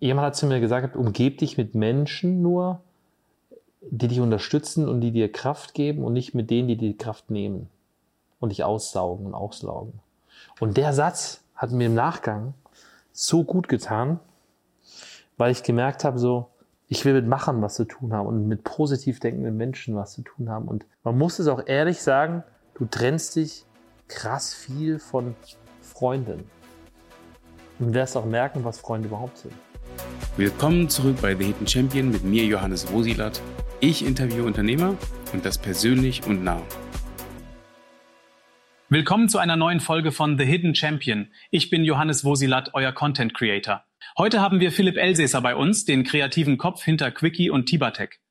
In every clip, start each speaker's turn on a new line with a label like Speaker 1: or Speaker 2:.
Speaker 1: jemand hat zu mir gesagt, umgeb dich mit Menschen nur, die dich unterstützen und die dir Kraft geben und nicht mit denen, die dir Kraft nehmen und dich aussaugen und auslaugen. Und der Satz hat mir im Nachgang so gut getan, weil ich gemerkt habe, so, ich will mit Machern was zu tun haben und mit positiv denkenden Menschen was zu tun haben. Und man muss es auch ehrlich sagen, du trennst dich krass viel von Freunden. Und wirst auch merken, was Freunde überhaupt sind.
Speaker 2: Willkommen zurück bei The Hidden Champion mit mir, Johannes Wosilat. Ich interviewe Unternehmer und das persönlich und nah.
Speaker 3: Willkommen zu einer neuen Folge von The Hidden Champion. Ich bin Johannes Wosilat, euer Content Creator. Heute haben wir Philipp Elsässer bei uns, den kreativen Kopf hinter Quickie und Tibatec.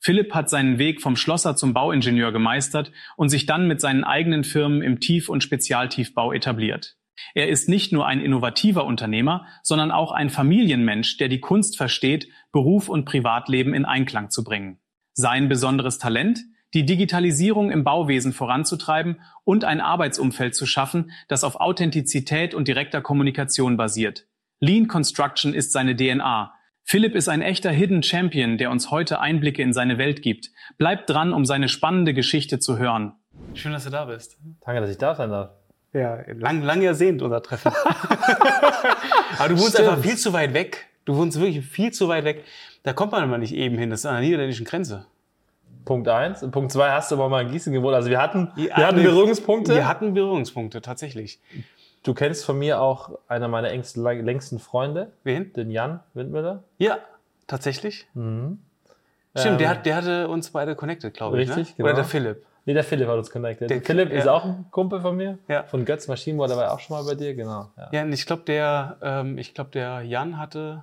Speaker 3: Philipp hat seinen Weg vom Schlosser zum Bauingenieur gemeistert und sich dann mit seinen eigenen Firmen im Tief- und Spezialtiefbau etabliert. Er ist nicht nur ein innovativer Unternehmer, sondern auch ein Familienmensch, der die Kunst versteht, Beruf und Privatleben in Einklang zu bringen. Sein besonderes Talent? die Digitalisierung im Bauwesen voranzutreiben und ein Arbeitsumfeld zu schaffen, das auf Authentizität und direkter Kommunikation basiert. Lean Construction ist seine DNA. Philipp ist ein echter Hidden Champion, der uns heute Einblicke in seine Welt gibt. Bleibt dran, um seine spannende Geschichte zu hören.
Speaker 4: Schön, dass du da bist.
Speaker 1: Danke, dass ich da sein darf.
Speaker 4: Ja, lang, lang ersehnt unser Treffen. Aber du wohnst
Speaker 1: Stimmt.
Speaker 4: einfach viel zu weit weg. Du wohnst wirklich viel zu weit weg. Da kommt man immer nicht eben hin. Das ist an der niederländischen Grenze.
Speaker 1: Punkt eins. Und Punkt zwei hast du aber mal in Gießen gewohnt. Also wir hatten,
Speaker 4: Ja,
Speaker 1: wir hatten. Berührungspunkte.
Speaker 4: Wir hatten Berührungspunkte, tatsächlich.
Speaker 1: Du kennst von mir auch einer meiner engsten, längsten Freunde,
Speaker 4: Wen?
Speaker 1: den Jan Windmüller.
Speaker 4: Ja, tatsächlich.
Speaker 1: Mhm.
Speaker 4: Stimmt,
Speaker 1: Ähm,
Speaker 4: der, hat, der hatte uns beide connected, glaube ich.
Speaker 1: Richtig,
Speaker 4: ne?
Speaker 1: genau.
Speaker 4: Oder der Philipp.
Speaker 1: Nee, der Philipp hat uns connected.
Speaker 4: Der-
Speaker 1: Philipp ist
Speaker 4: ja.
Speaker 1: auch ein Kumpel von mir.
Speaker 4: Ja.
Speaker 1: Von Götz Maschinenbau, der war auch schon mal bei dir, genau. Ja.
Speaker 4: Ja, und ich glaube, der, ähm, ich glaub, der Jan hatte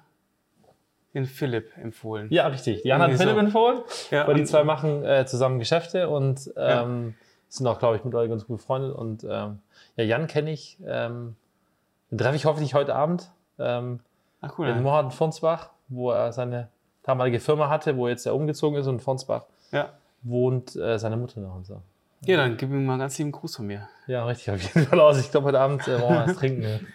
Speaker 4: den Philipp empfohlen.
Speaker 1: Ja, richtig. Jan hat
Speaker 4: Irgendwie
Speaker 1: Philipp
Speaker 4: so.
Speaker 1: empfohlen,
Speaker 4: Ja,
Speaker 1: weil die zwei machen äh, zusammen Geschäfte und ähm, sind auch, glaube ich, mit euch ganz gut befreundet. Und ähm, ja, Jan kenne ich, ähm, den treffe ich hoffentlich heute Abend ähm,
Speaker 4: Ach, cool.
Speaker 1: in Mohaden Fonsbach, wo er seine damalige Firma hatte, wo jetzt er umgezogen ist und in Fonsbach
Speaker 4: Ja.
Speaker 1: Wohnt äh, seine Mutter noch und so.
Speaker 4: ja, dann gib ihm mal ganz lieben Gruß von mir.
Speaker 1: Ja, richtig, auf jeden Fall aus. Ich glaube, heute Abend äh, wollen wir was trinken.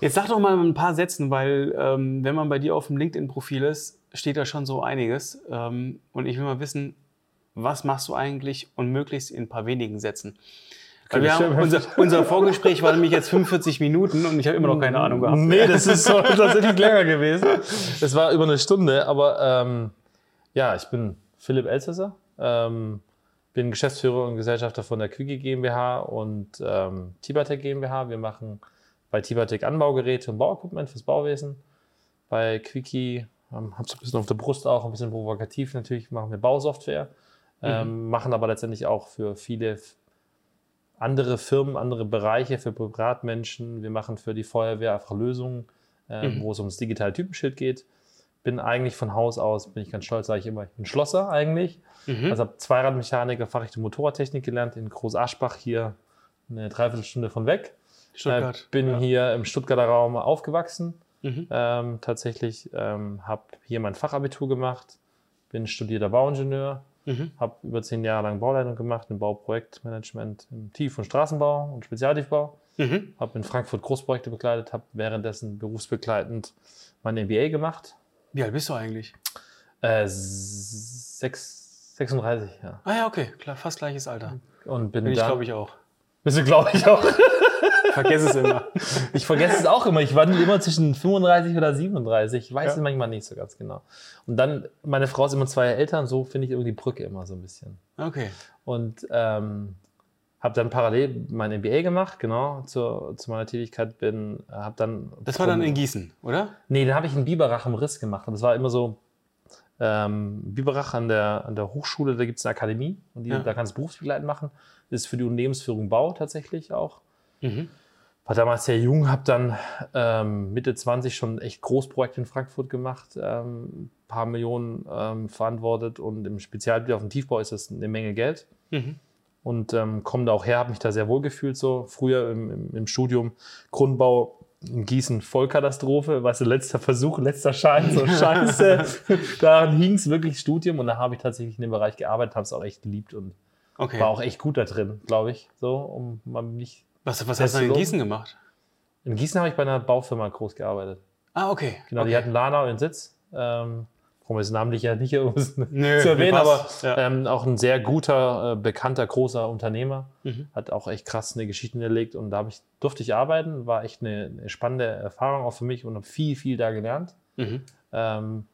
Speaker 4: Jetzt sag doch mal ein paar Sätzen, weil ähm, wenn man bei dir auf dem LinkedIn-Profil ist, steht da schon so einiges. Ähm, und ich will mal wissen, was machst du eigentlich und möglichst in ein paar wenigen Sätzen. Weil wir haben, unser, unser Vorgespräch war nämlich jetzt 45 Minuten und ich habe immer noch keine Ahnung gehabt.
Speaker 1: Nee, das ist so tatsächlich länger gewesen. Es war über eine Stunde, aber ähm, ja, ich bin Philipp Elsässer, ähm, bin Geschäftsführer und Gesellschafter von der Quickie GmbH und ähm, Tibatec GmbH. Wir machen bei Tibatec Anbaugeräte und Bauequipment fürs Bauwesen. Bei Quickie ähm, hab's ein bisschen auf der Brust auch, ein bisschen provokativ natürlich, machen wir Bausoftware, ähm, machen aber letztendlich auch für viele andere Firmen, andere Bereiche für Privatmenschen. Wir machen für die Feuerwehr einfach Lösungen, ähm,
Speaker 4: Mhm.
Speaker 1: wo es ums digitale Typenschild geht. Bin eigentlich von Haus aus, bin ich ganz stolz, sage ich immer, ich bin Schlosser eigentlich.
Speaker 4: Mhm.
Speaker 1: Also habe Zweiradmechaniker, Fachrichtung Motorradtechnik gelernt in Groß Aschbach hier eine Dreiviertelstunde von weg.
Speaker 4: Stuttgart.
Speaker 1: Äh, bin
Speaker 4: ja.
Speaker 1: hier im Stuttgarter Raum aufgewachsen.
Speaker 4: Mhm.
Speaker 1: Ähm, tatsächlich ähm, habe hier mein Fachabitur gemacht, bin studierter Bauingenieur,
Speaker 4: Mhm.
Speaker 1: habe über zehn Jahre lang Bauleitung gemacht im Bauprojektmanagement im Tief- und Straßenbau und Spezialtiefbau.
Speaker 4: Mhm.
Speaker 1: Habe in Frankfurt Großprojekte begleitet, habe währenddessen berufsbegleitend mein MBA gemacht.
Speaker 4: Wie alt bist du eigentlich?
Speaker 1: Äh, sechs, 36, ja.
Speaker 4: Ah ja, okay, klar, fast gleiches Alter.
Speaker 1: Und bin,
Speaker 4: Bin ich, glaube ich, auch.
Speaker 1: Bist du, glaube ich, auch.
Speaker 4: Vergesse es immer.
Speaker 1: Ich vergesse es auch immer. Ich wandle immer zwischen 35 oder 37. Ich weiß
Speaker 4: Ja.
Speaker 1: es manchmal nicht so ganz genau. Und dann, meine Frau ist immer zwei und so finde ich irgendwie die Brücke immer so ein bisschen.
Speaker 4: Okay.
Speaker 1: Und ähm, habe dann parallel mein MBA gemacht, genau, zu, zu meiner Tätigkeit bin, habe dann...
Speaker 4: Das war dann in Gießen, oder?
Speaker 1: Nee, dann habe ich in Biberach im Riss gemacht. Und das war immer so, ähm, Biberach an der, an der Hochschule, da gibt es eine Akademie und die,
Speaker 4: Ja.
Speaker 1: da kannst du berufsbegleitend machen. Das ist für die Unternehmensführung Bau tatsächlich auch.
Speaker 4: Mhm.
Speaker 1: War damals sehr jung, habe dann ähm, Mitte 20 schon echt Großprojekte in Frankfurt gemacht, ähm, ein paar Millionen ähm, verantwortet und im Spezialgebiet auf dem Tiefbau ist das eine Menge Geld.
Speaker 4: Mhm.
Speaker 1: Und ähm, komme da auch her, habe mich da sehr wohl gefühlt so. Früher im, im, im Studium Grundbau in Gießen Vollkatastrophe, weißt du, letzter Versuch, letzter Schein, so scheiße. Daran hing es wirklich Studium und da habe ich tatsächlich in dem Bereich gearbeitet, habe es auch echt geliebt und
Speaker 4: Okay.
Speaker 1: war auch echt gut da drin, glaube ich. So, um mal nicht
Speaker 4: Was, was hast du in? Gießen gemacht?
Speaker 1: In Gießen habe ich bei einer Baufirma groß gearbeitet.
Speaker 4: Ah, okay.
Speaker 1: Genau, die
Speaker 4: okay.
Speaker 1: hatten Lana ihren Sitz. Ähm, warum ist namentlich ja nicht
Speaker 4: Nö,
Speaker 1: zu erwähnen, aber.
Speaker 4: Ja.
Speaker 1: ähm, auch ein sehr guter, äh, bekannter, großer Unternehmer.
Speaker 4: Mhm.
Speaker 1: Hat auch echt krass eine Geschichte hinterlegt und da ich, durfte ich arbeiten. War echt eine, eine spannende Erfahrung auch für mich und habe viel, viel da gelernt.
Speaker 4: Mhm.
Speaker 1: Ähm,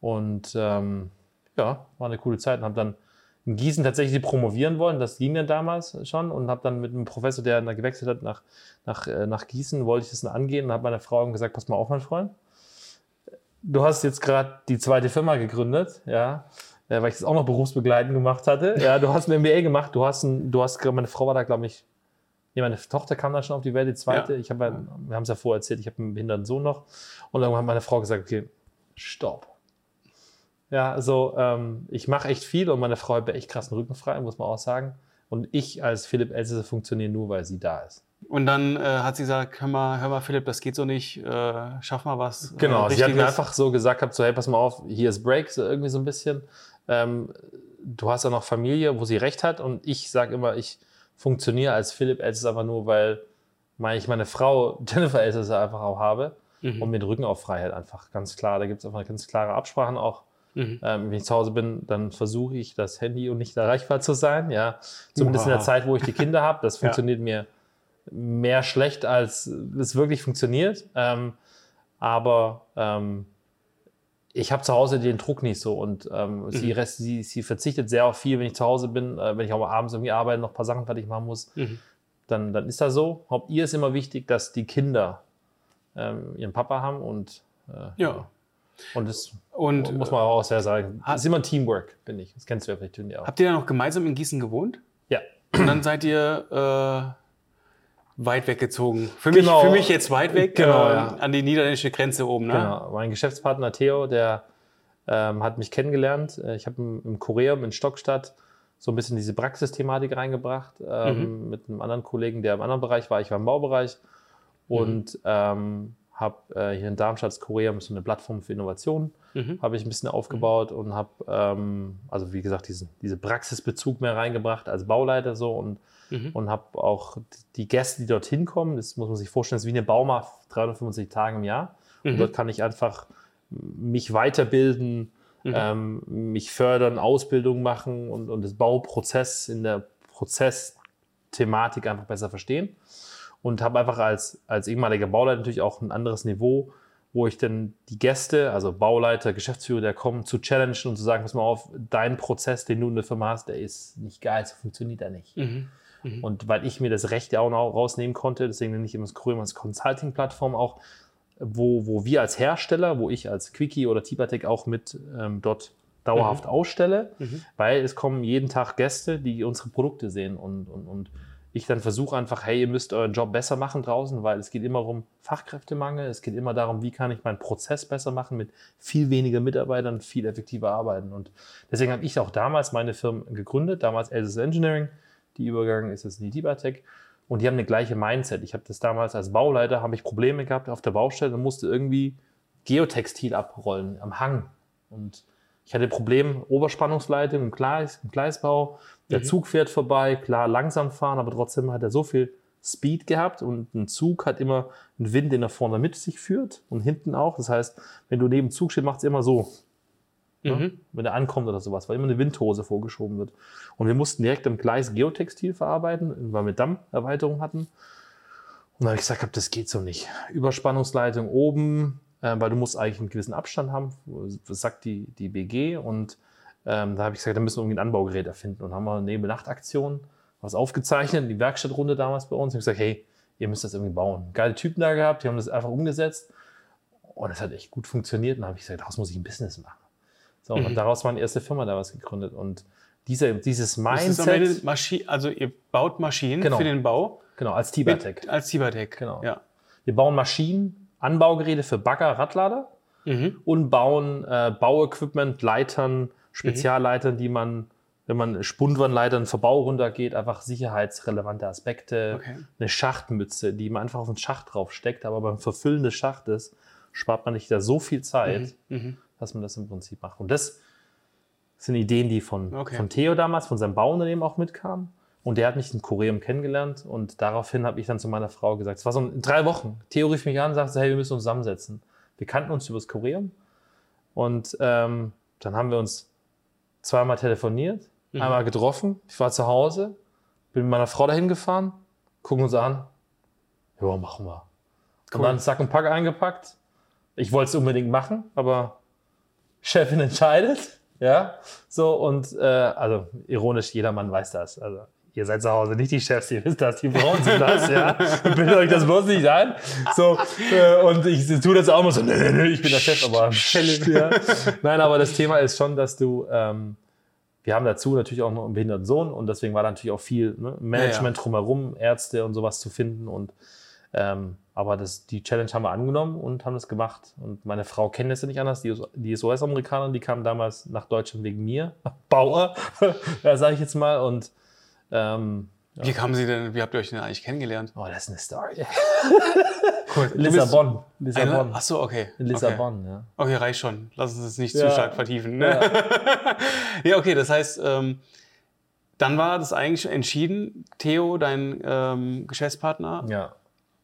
Speaker 1: und ähm, ja, war eine coole Zeit und habe dann in Gießen tatsächlich promovieren wollen. Das ging dann damals schon und habe dann mit einem Professor, der dann gewechselt hat nach, nach, äh, nach Gießen, wollte ich das dann angehen und habe meiner Frau gesagt, pass mal auf, mein Freund. Du hast jetzt gerade die zweite Firma gegründet, ja, äh, weil ich das auch noch berufsbegleitend gemacht hatte. Ja, du hast ein MBA gemacht, du hast ein, du hast, meine Frau war da, glaube ich, Nee, meine Tochter kam da schon auf die Welt, die zweite.
Speaker 4: Ja.
Speaker 1: Ich habe, ja- wir haben es ja vorher erzählt, ich habe einen behinderten Sohn noch. Und dann hat meine Frau gesagt, okay, stopp. Ja, also ähm, ich mache echt viel und meine Frau hat echt krassen Rücken frei, muss man auch sagen. Und ich als Philipp Elsässer funktioniere nur, weil sie da ist.
Speaker 4: Und dann äh, hat sie gesagt, hör mal, hör mal, Philipp, das geht so nicht, äh, schaff mal was.
Speaker 1: Genau,
Speaker 4: äh,
Speaker 1: sie hat mir einfach so gesagt, gehabt, so, hey, pass mal auf, hier ist Break, so irgendwie so ein bisschen. Ähm, du hast ja noch Familie, wo sie recht hat und ich sage immer, ich funktioniere als Philipp Elsässer einfach nur, weil mein- ich meine Frau Jennifer Elsässer einfach auch habe
Speaker 4: Mhm.
Speaker 1: und mir den Rücken auf Freiheit einfach, ganz klar. Da gibt es einfach ganz klare Absprachen auch.
Speaker 4: Mhm.
Speaker 1: Ähm, wenn ich zu Hause bin, dann versuche ich das Handy und nicht erreichbar zu sein. Ja, zumindest in der. Zeit, wo ich die Kinder habe. Das
Speaker 4: Ja.
Speaker 1: funktioniert mir mehr schlecht, als es wirklich funktioniert. Ähm, aber ähm, ich habe zu Hause den Druck nicht so und ähm, sie, rest, sie, sie verzichtet sehr auf viel, wenn ich zu Hause bin, äh, wenn ich auch mal abends irgendwie arbeite, noch ein paar Sachen fertig machen muss,
Speaker 4: Mhm.
Speaker 1: dann, dann ist das so. Haupt ihr ist immer wichtig, dass die Kinder ähm, ihren Papa haben und äh,
Speaker 4: Ja.
Speaker 1: Und das
Speaker 4: Und
Speaker 1: muss man auch sehr sagen.
Speaker 4: hat-
Speaker 1: Das ist immer Teamwork, finde ich. Das kennst du ja vielleicht auch.
Speaker 4: habt ihr dann noch gemeinsam in Gießen gewohnt?
Speaker 1: Ja.
Speaker 4: Und dann seid ihr äh, weit weggezogen. Für,
Speaker 1: Genau.
Speaker 4: mich, für mich jetzt weit weg,
Speaker 1: Genau,
Speaker 4: äh,
Speaker 1: ja.
Speaker 4: an die niederländische Grenze oben. Ne?
Speaker 1: Genau. Mein Geschäftspartner Theo, der ähm, hat mich kennengelernt. Äh, Ich habe im, im Koreum in Stockstadt so ein bisschen diese Praxisthematik reingebracht ähm, mit einem anderen Kollegen, der im anderen Bereich war. Ich war im Baubereich und ähm, habe äh, hier in Darmstadt Koreum so eine Plattform für Innovation
Speaker 4: Mhm.
Speaker 1: habe ich ein bisschen aufgebaut und habe, ähm, also wie gesagt, diesen, diese Praxisbezug mehr reingebracht als Bauleiter so und,
Speaker 4: Mhm.
Speaker 1: und habe auch die Gäste, die dorthin kommen, das muss man sich vorstellen, das ist wie eine Baumarkt, 365 Tage im Jahr. Und
Speaker 4: Mhm.
Speaker 1: dort kann ich einfach mich weiterbilden,
Speaker 4: Mhm.
Speaker 1: ähm, mich fördern, Ausbildung machen und, und das Bauprozess in der Prozessthematik einfach besser verstehen. Und habe einfach als, als ehemaliger Bauleiter natürlich auch ein anderes Niveau, wo ich dann die Gäste, also Bauleiter, Geschäftsführer, der kommen, zu challengen und zu sagen, pass mal auf, dein Prozess, den du in der Firma hast, der ist nicht geil, so funktioniert er nicht.
Speaker 4: Mhm.
Speaker 1: Und weil ich mir das Recht ja auch noch rausnehmen konnte, deswegen nenne ich immer das Kurium als Consulting-Plattform auch, wo, wo wir als Hersteller, wo ich als Quickie oder Tibatec auch mit ähm, dort dauerhaft ausstelle, weil es kommen jeden Tag Gäste, die unsere Produkte sehen und, und, und ich dann versuche einfach, hey, ihr müsst euren Job besser machen draußen, weil es geht immer um Fachkräftemangel, es geht immer darum, wie kann ich meinen Prozess besser machen mit viel weniger Mitarbeitern, viel effektiver arbeiten. Und deswegen habe ich auch damals meine Firma gegründet, damals Elsis Engineering, die übergegangen ist jetzt in die Dibatec. Und die haben eine gleiche Mindset. Ich habe das damals als Bauleiter, habe ich Probleme gehabt auf der Baustelle und musste irgendwie Geotextil abrollen am Hang. Und ich hatte Problem, Oberspannungsleitung im, Gleis, im Gleisbau. Der Zug fährt vorbei, klar langsam fahren, aber trotzdem hat er so viel Speed gehabt und ein Zug hat immer einen Wind, den er vorne mit sich führt und hinten auch. Das heißt, wenn du neben dem Zug stehst, macht es immer so ne?
Speaker 4: Mhm.
Speaker 1: wenn er ankommt oder sowas, weil immer eine Windhose vorgeschoben wird. Und wir mussten direkt am Gleis Geotextil verarbeiten, weil wir Dammerweiterung hatten. Und dann habe ich gesagt, hab, das geht so nicht. Überspannungsleitung oben, äh, weil du musst eigentlich einen gewissen Abstand haben, das sagt die, die BG. Und ähm, da habe ich gesagt, da müssen wir irgendwie ein Anbaugerät erfinden. Und haben wir eine Nebel-Nacht-Aktion, was aufgezeichnet, die Werkstattrunde damals bei uns. Und ich gesagt, hey, ihr müsst das irgendwie bauen. Geile Typen da gehabt, die haben das einfach umgesetzt. Und es hat echt gut funktioniert. Und dann habe ich gesagt, daraus muss ich ein Business machen. So, und
Speaker 4: Mhm.
Speaker 1: daraus meine erste Firma damals gegründet. Und diese, dieses Mindset,
Speaker 4: also ihr baut Maschinen
Speaker 1: Genau.
Speaker 4: für den Bau
Speaker 1: genau, als Tibatec.
Speaker 4: als Tibatec.
Speaker 1: Genau.
Speaker 4: Ja.
Speaker 1: Wir bauen Maschinen, Anbaugeräte für Bagger, Radlader
Speaker 4: Mhm.
Speaker 1: und bauen äh, Bauequipment, Leitern, Spezialleitern, die man, wenn man Spundwandleitern für Bau runtergeht, einfach sicherheitsrelevante Aspekte,
Speaker 4: Okay.
Speaker 1: eine Schachtmütze, die man einfach auf den Schacht drauf steckt, aber beim Verfüllen des Schachtes spart man nicht da so viel Zeit,
Speaker 4: Mhm.
Speaker 1: dass man das im Prinzip macht. Und das sind Ideen, die von,
Speaker 4: Okay.
Speaker 1: von Theo damals, von seinem Bauunternehmen auch mitkamen. Und der hat mich in Koreum kennengelernt und daraufhin habe ich dann zu meiner Frau gesagt, es war so in drei Wochen. Theo rief mich an und sagte, hey, wir müssen uns zusammensetzen. Wir kannten uns übers Kurieren. Und ähm, dann haben wir uns zweimal telefoniert,
Speaker 4: Mhm.
Speaker 1: einmal getroffen. Ich war zu Hause, bin mit meiner Frau dahin gefahren, gucken uns an. Ja, machen wir. Und
Speaker 4: Cool.
Speaker 1: dann Sack und Pack eingepackt. Ich wollte es unbedingt machen, aber Chefin entscheidet. Ja, so und äh, also ironisch, jeder Mann weiß das. Also ihr seid zu Hause nicht die Chefs, ihr wisst das, die Frauen sind das, ja. Bildet euch das bloß nicht ein. So, äh, und ich tue das auch immer so, nö, nö, nö, ich bin der Chef, aber ja. Nein, aber das Thema ist schon, dass du, ähm, wir haben dazu natürlich auch noch einen behinderten Sohn und deswegen war da natürlich auch viel ne, Management drumherum, Ärzte und sowas zu finden und ähm, aber das, die Challenge haben wir angenommen und haben das gemacht. Und meine Frau kennt es ja nicht anders. Die, ist- die ist US-Amerikanerin, die kam damals nach Deutschland wegen mir. Bauer, ja, sage ich jetzt mal. Und ähm,
Speaker 4: Wie kamen Sie denn, wie habt ihr euch denn eigentlich kennengelernt?
Speaker 1: oh, das ist eine Story.
Speaker 4: Cool.
Speaker 1: Lissabon.
Speaker 4: Eine,
Speaker 1: Lissabon.
Speaker 4: ach so, okay.
Speaker 1: In Lissabon, ja.
Speaker 4: Okay. okay, reicht schon. Lass uns das nicht
Speaker 1: Ja.
Speaker 4: zu stark vertiefen. Ne? Ja. okay, das heißt, ähm, dann war das eigentlich entschieden. Theo, dein ähm, Geschäftspartner,
Speaker 1: ja.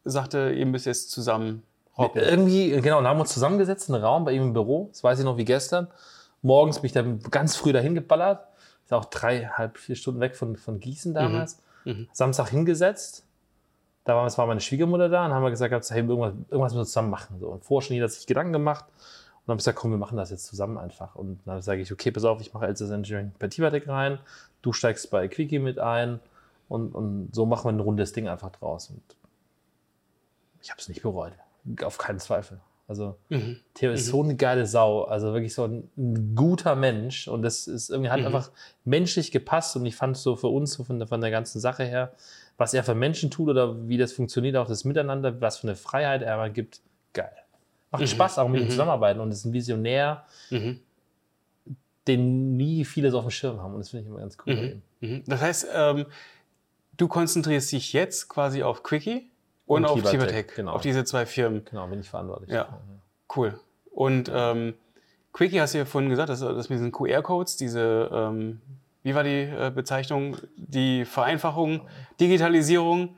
Speaker 4: sagte, ihr müsst jetzt zusammen rocken.
Speaker 1: Irgendwie, genau, und haben uns zusammengesetzt in einem Raum bei ihm im Büro. Das weiß ich noch wie gestern. Morgens bin ich dann ganz früh dahin geballert. Ist auch drei, halb, vier Stunden weg von, von Gießen damals.
Speaker 4: Mhm.
Speaker 1: Samstag hingesetzt. Da war, es war meine Schwiegermutter da und haben wir gesagt, hey, irgendwas, irgendwas müssen wir zusammen machen. So. Und vorher schon jeder hat sich Gedanken gemacht. Und dann habe ich gesagt, komm, wir machen das jetzt zusammen einfach. Und dann sage ich, okay, pass auf, ich mache LCS Engineering bei Tivatec rein. Du steigst bei Quickie mit ein. Und, und so machen wir ein rundes Ding einfach draus. Und ich habe es nicht bereut. Auf keinen Zweifel. Also
Speaker 4: Mhm.
Speaker 1: Theo ist so eine geile Sau, also wirklich so ein, ein guter Mensch und das ist irgendwie hat
Speaker 4: Mhm.
Speaker 1: einfach menschlich gepasst und ich fand so für uns so von der, von der ganzen Sache her, was er für Menschen tut oder wie das funktioniert, auch das Miteinander, was für eine Freiheit er mal gibt, geil. Macht Spaß auch mit ihm zusammenarbeiten und ist ein Visionär,
Speaker 4: Mhm.
Speaker 1: den nie viele so auf dem Schirm haben und das finde ich immer ganz cool.
Speaker 4: Mhm. Das heißt, ähm, du konzentrierst dich jetzt quasi auf Quickie und,
Speaker 1: Und
Speaker 4: auf
Speaker 1: Tivatec, genau.
Speaker 4: auf diese zwei Firmen.
Speaker 1: Genau, bin ich verantwortlich.
Speaker 4: Ja. Cool. Und ähm, Quickie hast du ja vorhin gesagt, dass das mit diesen QR-Codes, diese, ähm, wie war die äh, Bezeichnung? Die Vereinfachung, Digitalisierung.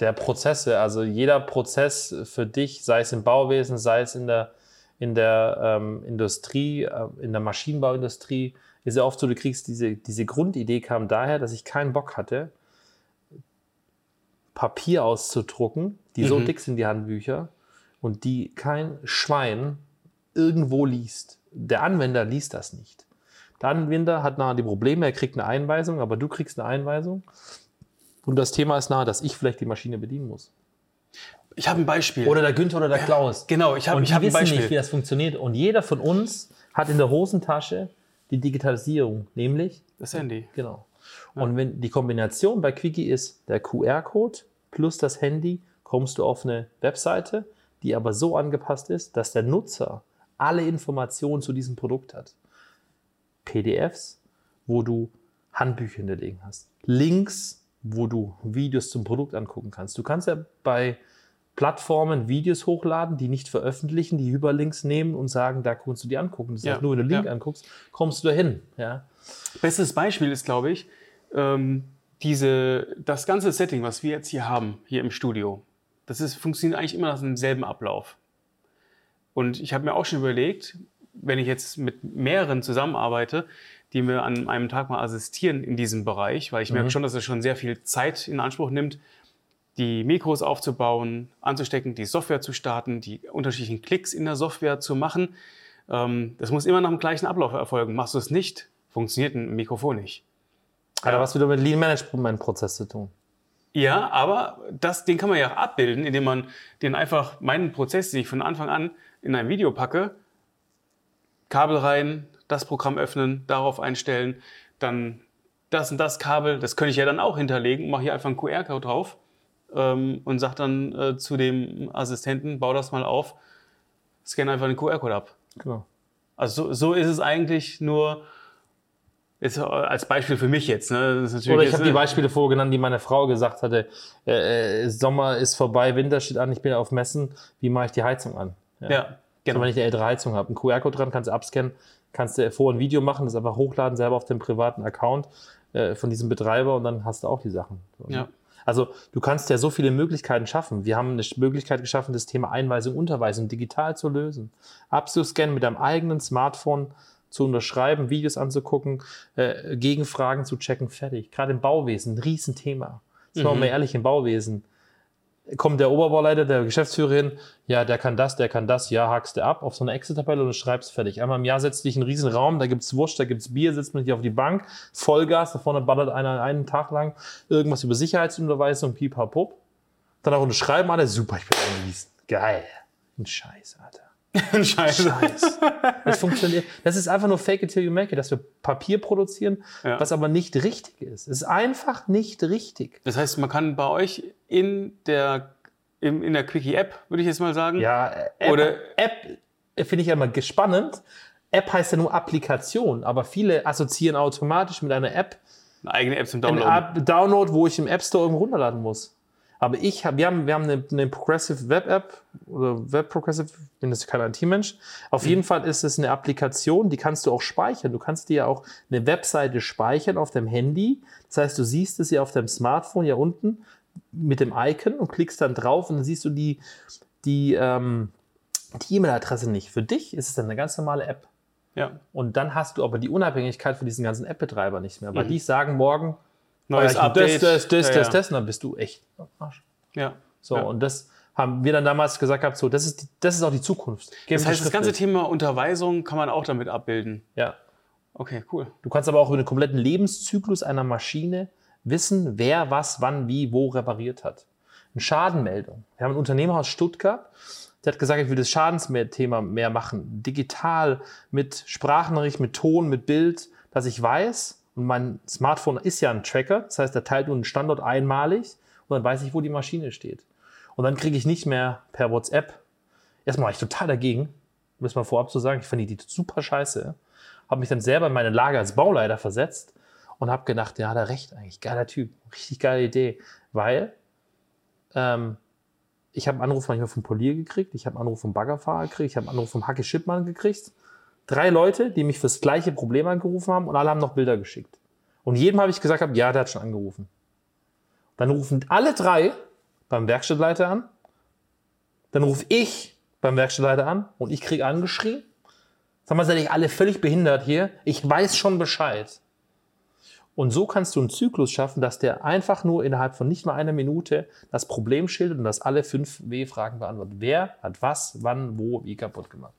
Speaker 1: der Prozesse, also jeder Prozess für dich, sei es im Bauwesen, sei es in der, in der ähm, Industrie, äh, in der Maschinenbauindustrie, ist ja oft so, du kriegst diese, diese Grundidee kam daher, dass ich keinen Bock hatte, Papier auszudrucken, die so
Speaker 4: Mhm.
Speaker 1: dick sind, die Handbücher, und die kein Schwein irgendwo liest. Der Anwender liest das nicht. Der Anwender hat nachher die Probleme, er kriegt eine Einweisung, aber du kriegst eine Einweisung. Und das Thema ist nahe, dass ich vielleicht die Maschine bedienen muss.
Speaker 4: Ich habe ein Beispiel.
Speaker 1: Oder der Günther oder der Klaus.
Speaker 4: genau, ich habe
Speaker 1: Und
Speaker 4: ich
Speaker 1: die
Speaker 4: hab ein
Speaker 1: wissen
Speaker 4: Beispiel.
Speaker 1: nicht, wie das funktioniert. Und jeder von uns hat in der Hosentasche die Digitalisierung, nämlich,
Speaker 4: das Handy.
Speaker 1: genau. Und wenn die Kombination bei Quickie ist der QR-Code plus das Handy, kommst du auf eine Webseite, die aber so angepasst ist, dass der Nutzer alle Informationen zu diesem Produkt hat. PDFs, wo du Handbücher hinterlegen hast. Links, wo du Videos zum Produkt angucken kannst. Du kannst ja bei Plattformen Videos hochladen, die nicht veröffentlichen, die Hyperlinks nehmen und sagen, da kannst du die angucken. Das
Speaker 4: Ja,
Speaker 1: heißt, nur wenn du Link
Speaker 4: ja.
Speaker 1: anguckst, kommst du dahin. Ja?
Speaker 4: Bestes Beispiel ist, glaube ich, ähm, diese, das ganze Setting, was wir jetzt hier haben, hier im Studio, das ist, funktioniert eigentlich immer nach demselben Ablauf. Und ich habe mir auch schon überlegt, wenn ich jetzt mit mehreren zusammenarbeite, die mir an einem Tag mal assistieren in diesem Bereich, weil ich merke schon, dass es schon sehr viel Zeit in Anspruch nimmt, die Mikros aufzubauen, anzustecken, die Software zu starten, die unterschiedlichen Klicks in der Software zu machen. Ähm, das muss immer nach dem gleichen Ablauf erfolgen. Machst du es nicht, funktioniert ein Mikrofon nicht.
Speaker 1: Hat aber was wieder mit Lean Management Prozess zu tun.
Speaker 4: Ja, aber das, den kann man ja abbilden, indem man den einfach meinen Prozess, den ich von Anfang an in ein Video packe, Kabel rein, das Programm öffnen, darauf einstellen, dann das und das Kabel, das könnte ich ja dann auch hinterlegen, mache hier einfach einen QR-Code drauf ähm, und sage dann äh, zu dem Assistenten, bau das mal auf, scanne einfach den QR-Code ab.
Speaker 1: Genau.
Speaker 4: Also so, so ist es eigentlich nur, ist als Beispiel für mich jetzt. Ne?
Speaker 1: Oder ich habe die
Speaker 4: ne?
Speaker 1: Beispiele vorgenannt, die meine Frau gesagt hatte. Äh, äh, Sommer ist vorbei, Winter steht an, ich bin auf Messen. Wie mache ich die Heizung an?
Speaker 4: Ja,
Speaker 1: Also
Speaker 4: genau.
Speaker 1: wenn ich eine ältere Heizung habe, einen QR-Code dran, kannst du abscannen, kannst du vor ein Video machen, das einfach hochladen, selber auf dem privaten Account äh, von diesem Betreiber und dann hast du auch die Sachen. Ne?
Speaker 4: Ja.
Speaker 1: Also du kannst ja so viele Möglichkeiten schaffen. Wir haben eine Möglichkeit geschaffen, das Thema Einweisung, Unterweisung digital zu lösen. Abzuscannen mit deinem eigenen Smartphone zu unterschreiben, Videos anzugucken, äh, Gegenfragen zu checken, fertig. Gerade im Bauwesen, ein Riesenthema. Sind wir
Speaker 4: Mhm.
Speaker 1: mal ehrlich, im Bauwesen kommt der Oberbauleiter, der Geschäftsführer hin, ja, der kann das, der kann das, ja, hakst du ab auf so eine Excel-Tabelle und du schreibst fertig. Einmal im Jahr setzt dich in einen riesen Raum, da gibt's Wurst, da gibt's Bier, sitzt man hier auf die Bank, Vollgas, da vorne ballert einer einen Tag lang irgendwas über Sicherheitsunterweisung, pipapup. Dann auch unterschreiben alle, super, ich bin angewiesen. Geil. Ein Scheiß, Alter.
Speaker 4: Scheiße.
Speaker 1: Scheiß. Das funktioniert. Das ist einfach nur fake it till you make it, dass wir Papier produzieren,
Speaker 4: Ja.
Speaker 1: was aber nicht richtig ist. Es ist einfach nicht richtig.
Speaker 4: Das heißt, man kann bei euch in der, in, in der Quickie-App, würde ich jetzt mal sagen,
Speaker 1: Ja, App,
Speaker 4: Oder-
Speaker 1: App finde ich ja immer spannend. App heißt ja nur Applikation, aber viele assoziieren automatisch mit einer App
Speaker 4: eine eigene App zum.
Speaker 1: App Download, wo ich im App Store irgendwo runterladen muss. Aber ich hab, wir haben, wir haben eine, eine Progressive Web App oder Web Progressive, ich bin jetzt kein IT-Mensch. Auf jeden Fall ist es eine Applikation, die kannst du auch speichern. Du kannst dir ja auch eine Webseite speichern auf deinem Handy. Das heißt, du siehst es ja auf deinem Smartphone ja unten mit dem Icon und klickst dann drauf und dann siehst du die, die, ähm, die E-Mail-Adresse nicht. Für dich ist es dann eine ganz normale App.
Speaker 4: Ja.
Speaker 1: Und dann hast du aber die Unabhängigkeit von diesen ganzen App-Betreiber nicht mehr. Weil
Speaker 4: Mhm.
Speaker 1: die sagen morgen,
Speaker 4: Neues Update.
Speaker 1: Das, das, das,
Speaker 4: ja,
Speaker 1: das, das, und dann bist du echt am Arsch.
Speaker 4: Ja.
Speaker 1: So,
Speaker 4: Ja.
Speaker 1: und das haben wir dann damals gesagt gehabt, so, das ist, die, das ist auch die Zukunft. Geben
Speaker 4: Das heißt, das ganze. Thema Unterweisung kann man auch damit abbilden.
Speaker 1: Ja.
Speaker 4: Okay, cool.
Speaker 1: Du kannst aber auch über den kompletten Lebenszyklus einer Maschine wissen, wer was, wann, wie, wo repariert hat. Eine Schadenmeldung. Wir haben einen Unternehmer aus Stuttgart, der hat gesagt, ich will das Schadensthema mehr machen. Digital, mit Sprachnachricht, mit Ton, mit Bild, dass ich weiß, und mein Smartphone ist ja ein Tracker, das heißt, er teilt nur einen Standort einmalig und dann weiß ich, wo die Maschine steht. Und dann kriege ich nicht mehr per WhatsApp. Erstmal war ich total dagegen, um das mal vorab zu sagen. Ich fand die super scheiße. Habe mich dann selber in meine Lage als Bauleiter versetzt und habe gedacht, ja, hat er recht eigentlich. Geiler Typ. Richtig geile Idee. Weil ähm, ich habe einen Anruf manchmal vom Polier gekriegt, ich habe einen Anruf vom Baggerfahrer gekriegt, ich habe einen Anruf vom Hacke Schippmann gekriegt. Drei Leute, die mich fürs gleiche Problem angerufen haben und alle haben noch Bilder geschickt. Und jedem habe ich gesagt, hab, ja, der hat schon angerufen. Dann rufen alle drei beim Werkstattleiter an. Dann rufe ich beim Werkstattleiter an und ich kriege angeschrien. Sag mal, seid ihr alle völlig behindert hier? Ich weiß schon Bescheid. Und so kannst du einen Zyklus schaffen, dass der einfach nur innerhalb von nicht mal einer Minute das Problem schildert und das alle fünf W-Fragen beantwortet. Wer hat was, wann, wo, wie kaputt gemacht?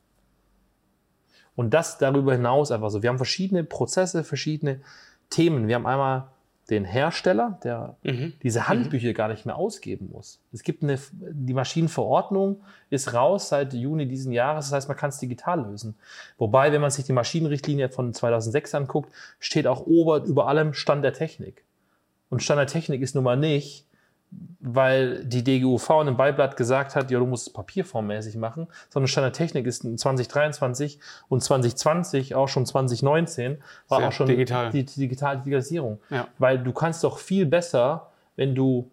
Speaker 1: Und das darüber hinaus einfach so. Wir haben verschiedene Prozesse, verschiedene Themen. Wir haben einmal den Hersteller, der
Speaker 4: Mhm.
Speaker 1: diese Handbücher gar nicht mehr ausgeben muss. Es gibt eine, die Maschinenverordnung ist raus seit Juni diesen Jahres, das heißt, man kann es digital lösen. Wobei, wenn man sich die Maschinenrichtlinie von 2006 anguckt, steht auch ober, über allem Stand der Technik. Und Stand der Technik ist nun mal nicht, weil die DGUV in einem Beiblatt gesagt hat, ja, du musst es papierformmäßig machen, sondern Stand der Technik ist 2023 und 2020, auch schon 2019, war
Speaker 4: Sehr
Speaker 1: auch schon
Speaker 4: digital.
Speaker 1: die, die digitale Digitalisierung.
Speaker 4: Ja.
Speaker 1: Weil du kannst doch viel besser, wenn du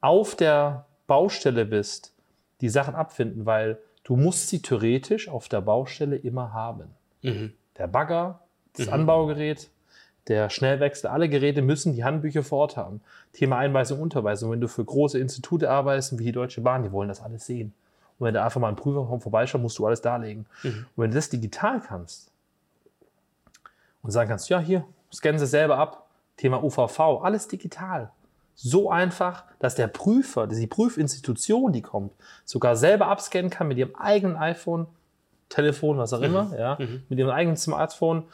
Speaker 1: auf der Baustelle bist, die Sachen abfinden, weil du musst sie theoretisch auf der Baustelle immer haben.
Speaker 4: Mhm.
Speaker 1: Der Bagger, das
Speaker 4: Mhm.
Speaker 1: Anbaugerät, der Schnellwechsel, alle Geräte müssen die Handbücher vor Ort haben. Thema Einweisung, Unterweisung. Wenn du für große Institute arbeitest, wie die Deutsche Bahn, die wollen das alles sehen. Und wenn da einfach mal ein Prüfer vorbeischaut, musst du alles darlegen.
Speaker 4: Mhm.
Speaker 1: Und wenn du das digital kannst und sagen kannst, ja, hier, scannen Sie selber ab, Thema UVV, alles digital. So einfach, dass der Prüfer, die Prüfinstitution, die kommt, sogar selber abscannen kann mit ihrem eigenen iPhone, Telefon, was auch immer, ja,
Speaker 4: Mhm.
Speaker 1: mit ihrem eigenen Smartphone.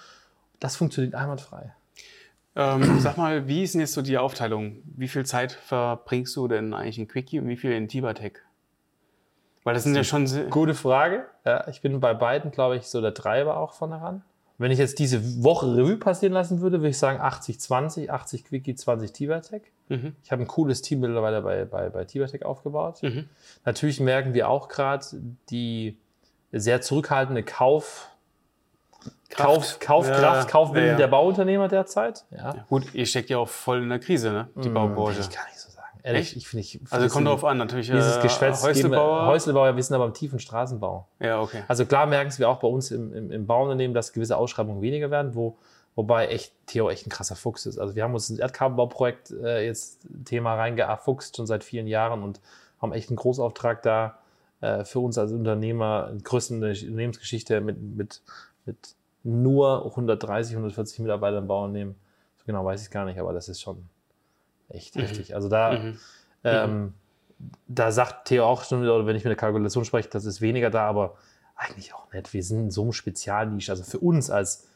Speaker 1: Das funktioniert einwandfrei.
Speaker 4: Ähm, sag mal, wie ist denn jetzt so die Aufteilung? Wie viel Zeit verbringst du denn eigentlich in Quickie und wie viel in Tibatech? Weil das sind ja schon
Speaker 1: Gute Frage. Ja, ich bin bei beiden, glaube ich, so der Treiber auch von heran. Wenn ich jetzt diese Woche Revue passieren lassen würde, würde ich sagen 80-20, 80 Quickie, 20 Tibertech.
Speaker 4: Mhm.
Speaker 1: Ich habe ein cooles Team mittlerweile bei, bei, bei Tibertech aufgebaut.
Speaker 4: Mhm.
Speaker 1: Natürlich merken wir auch gerade die sehr zurückhaltende Kauf, Kauf, Kaufkraft,
Speaker 4: Ja,
Speaker 1: Kaufwillen
Speaker 4: ja, ja.
Speaker 1: der Bauunternehmer derzeit. Ja.
Speaker 4: Gut, ihr steckt ja auch voll in der Krise, ne? Die
Speaker 1: Hm,
Speaker 4: Baubranche.
Speaker 1: Ich gar nicht so sagen. Ehrlich,
Speaker 4: Echt?
Speaker 1: ich finde ich.
Speaker 4: Also kommt drauf an, natürlich.
Speaker 1: Dieses
Speaker 4: äh,
Speaker 1: Geschwätz.
Speaker 4: Häuslebauer.
Speaker 1: Häuslebauer, wir sind aber im tiefen Straßenbau.
Speaker 4: Ja, okay.
Speaker 1: Also klar merken wir auch bei uns im, im, im Bauunternehmen, dass gewisse Ausschreibungen weniger werden, wo, Wobei echt Theo echt ein krasser Fuchs ist. Also wir haben uns ins Erdkabelbauprojekt äh, jetzt Thema reingefuchst, schon seit vielen Jahren und haben echt einen Großauftrag da äh, für uns als Unternehmer, größten Unternehmensgeschichte mit, mit, mit nur 130, 140 Mitarbeitern im Bauunternehmen. So genau weiß ich es gar nicht, aber das ist schon echt
Speaker 4: Mhm.
Speaker 1: heftig. Also da,
Speaker 4: Mhm.
Speaker 1: ähm, da sagt Theo auch schon wieder, wenn ich mit der Kalkulation spreche, das ist weniger da, aber eigentlich auch nicht. Wir sind in so einem Spezialnische. Also für uns als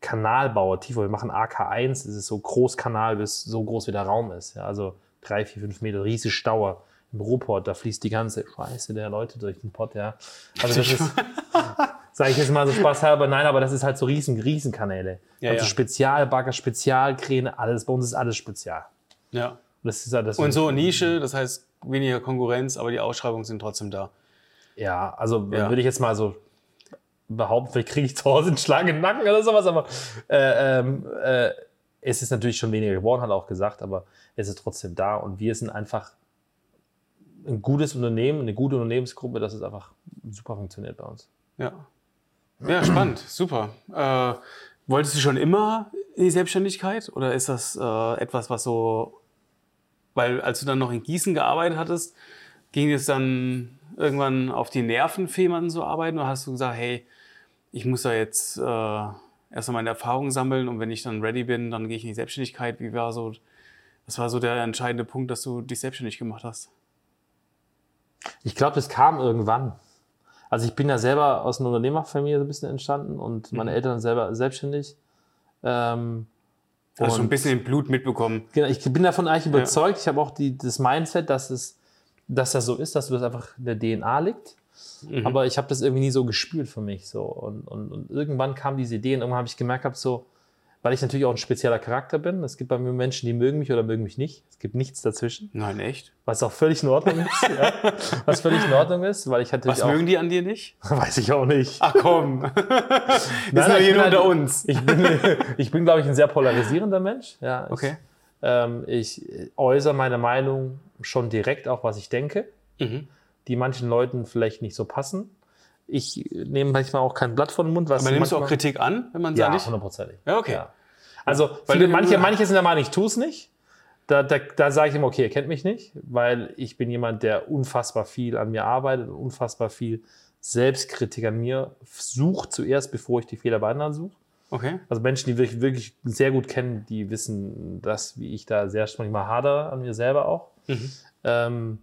Speaker 1: Kanalbauer, Tiefbau, wir machen AK1, das ist so Großkanal, bis so groß wie der Raum ist. Ja, also drei, vier, fünf Meter, riesig Stauer im Ruhrport, da fließt die ganze Scheiße der Leute durch den Pott, ja. Also das ist, sage ich jetzt mal so spaßhalber, nein, aber das ist halt so riesen, Riesenkanäle.
Speaker 4: Ja,
Speaker 1: also
Speaker 4: ja.
Speaker 1: Spezialbagger, Spezialkräne, alles, bei uns ist alles spezial.
Speaker 4: Ja.
Speaker 1: Und das ist halt das
Speaker 4: Und so Nische, das heißt weniger Konkurrenz, aber die Ausschreibungen sind trotzdem da.
Speaker 1: Ja, also
Speaker 4: Ja.
Speaker 1: würde ich jetzt mal so behaupten, vielleicht kriege ich zu Hause einen Schlag im Nacken oder sowas, aber äh, ähm, äh, es ist natürlich schon weniger geworden, hat er auch gesagt, aber es ist trotzdem da und wir sind einfach ein gutes Unternehmen, eine gute Unternehmensgruppe, dass es einfach super funktioniert bei uns.
Speaker 4: Ja. Ja, spannend, super. Äh, wolltest du schon immer in die Selbstständigkeit oder ist das äh, etwas, was so, weil als du dann noch in Gießen gearbeitet hattest, ging es dann irgendwann auf die Nerven, für jemanden zu arbeiten oder hast du gesagt, hey, ich muss da jetzt äh, erst mal meine Erfahrungen sammeln und wenn ich dann ready bin, dann gehe ich in die Selbstständigkeit. Wie war so, das war so der entscheidende Punkt, dass du dich selbstständig gemacht hast?
Speaker 1: Ich glaube, das kam irgendwann. Also ich bin ja selber aus einer Unternehmerfamilie so ein bisschen entstanden und meine
Speaker 4: Mhm.
Speaker 1: Eltern selber selbstständig. Ähm,
Speaker 4: Hast du ein bisschen im Blut mitbekommen?
Speaker 1: Genau, ich bin davon eigentlich überzeugt. Ich habe auch die, das Mindset, dass, es, dass das so ist, dass das einfach in der DNA liegt.
Speaker 4: Mhm.
Speaker 1: Aber ich habe das irgendwie nie so gespürt für mich. So. Und, und, und irgendwann kam diese Idee und irgendwann habe ich gemerkt, hab so, weil ich natürlich auch ein spezieller Charakter bin. Es gibt bei mir Menschen, die mögen mich oder mögen mich nicht. Es gibt nichts dazwischen,
Speaker 4: Nein, echt?
Speaker 1: was auch völlig in Ordnung ist. ja. Was völlig in Ordnung ist, weil ich hatte
Speaker 4: Was
Speaker 1: auch,
Speaker 4: mögen die an dir nicht?
Speaker 1: weiß ich auch nicht.
Speaker 4: Ach komm. Wir
Speaker 1: Nein, ich bin
Speaker 4: nur unter
Speaker 1: halt-
Speaker 4: uns.
Speaker 1: Ich bin, ich bin glaube ich, ein sehr polarisierender Mensch. Ja, ich,
Speaker 4: Okay.
Speaker 1: Ähm, ich äußere meine Meinung schon direkt, auch was ich denke,
Speaker 4: Mhm.
Speaker 1: die manchen Leuten vielleicht nicht so passen. Ich nehme manchmal auch kein Blatt vor den Mund. Was
Speaker 4: Aber nimmst du auch Kritik an, wenn man
Speaker 1: Ja,
Speaker 4: sagt, nicht?
Speaker 1: hundertprozentig.
Speaker 4: Ja, okay.
Speaker 1: Also
Speaker 4: Weil
Speaker 1: viele, manche, manche sind der Meinung, ich tue es nicht. Da, da, da sage ich immer, okay, ihr kennt mich nicht, weil ich bin jemand, der unfassbar viel an mir arbeitet und unfassbar viel Selbstkritik an mir sucht zuerst, bevor ich die Fehler bei anderen suche.
Speaker 4: Okay.
Speaker 1: Also Menschen, die wirklich, wirklich sehr gut kennen, die wissen das, wie ich da sehr manchmal hader an mir selber auch.
Speaker 4: Mhm.
Speaker 1: Ähm,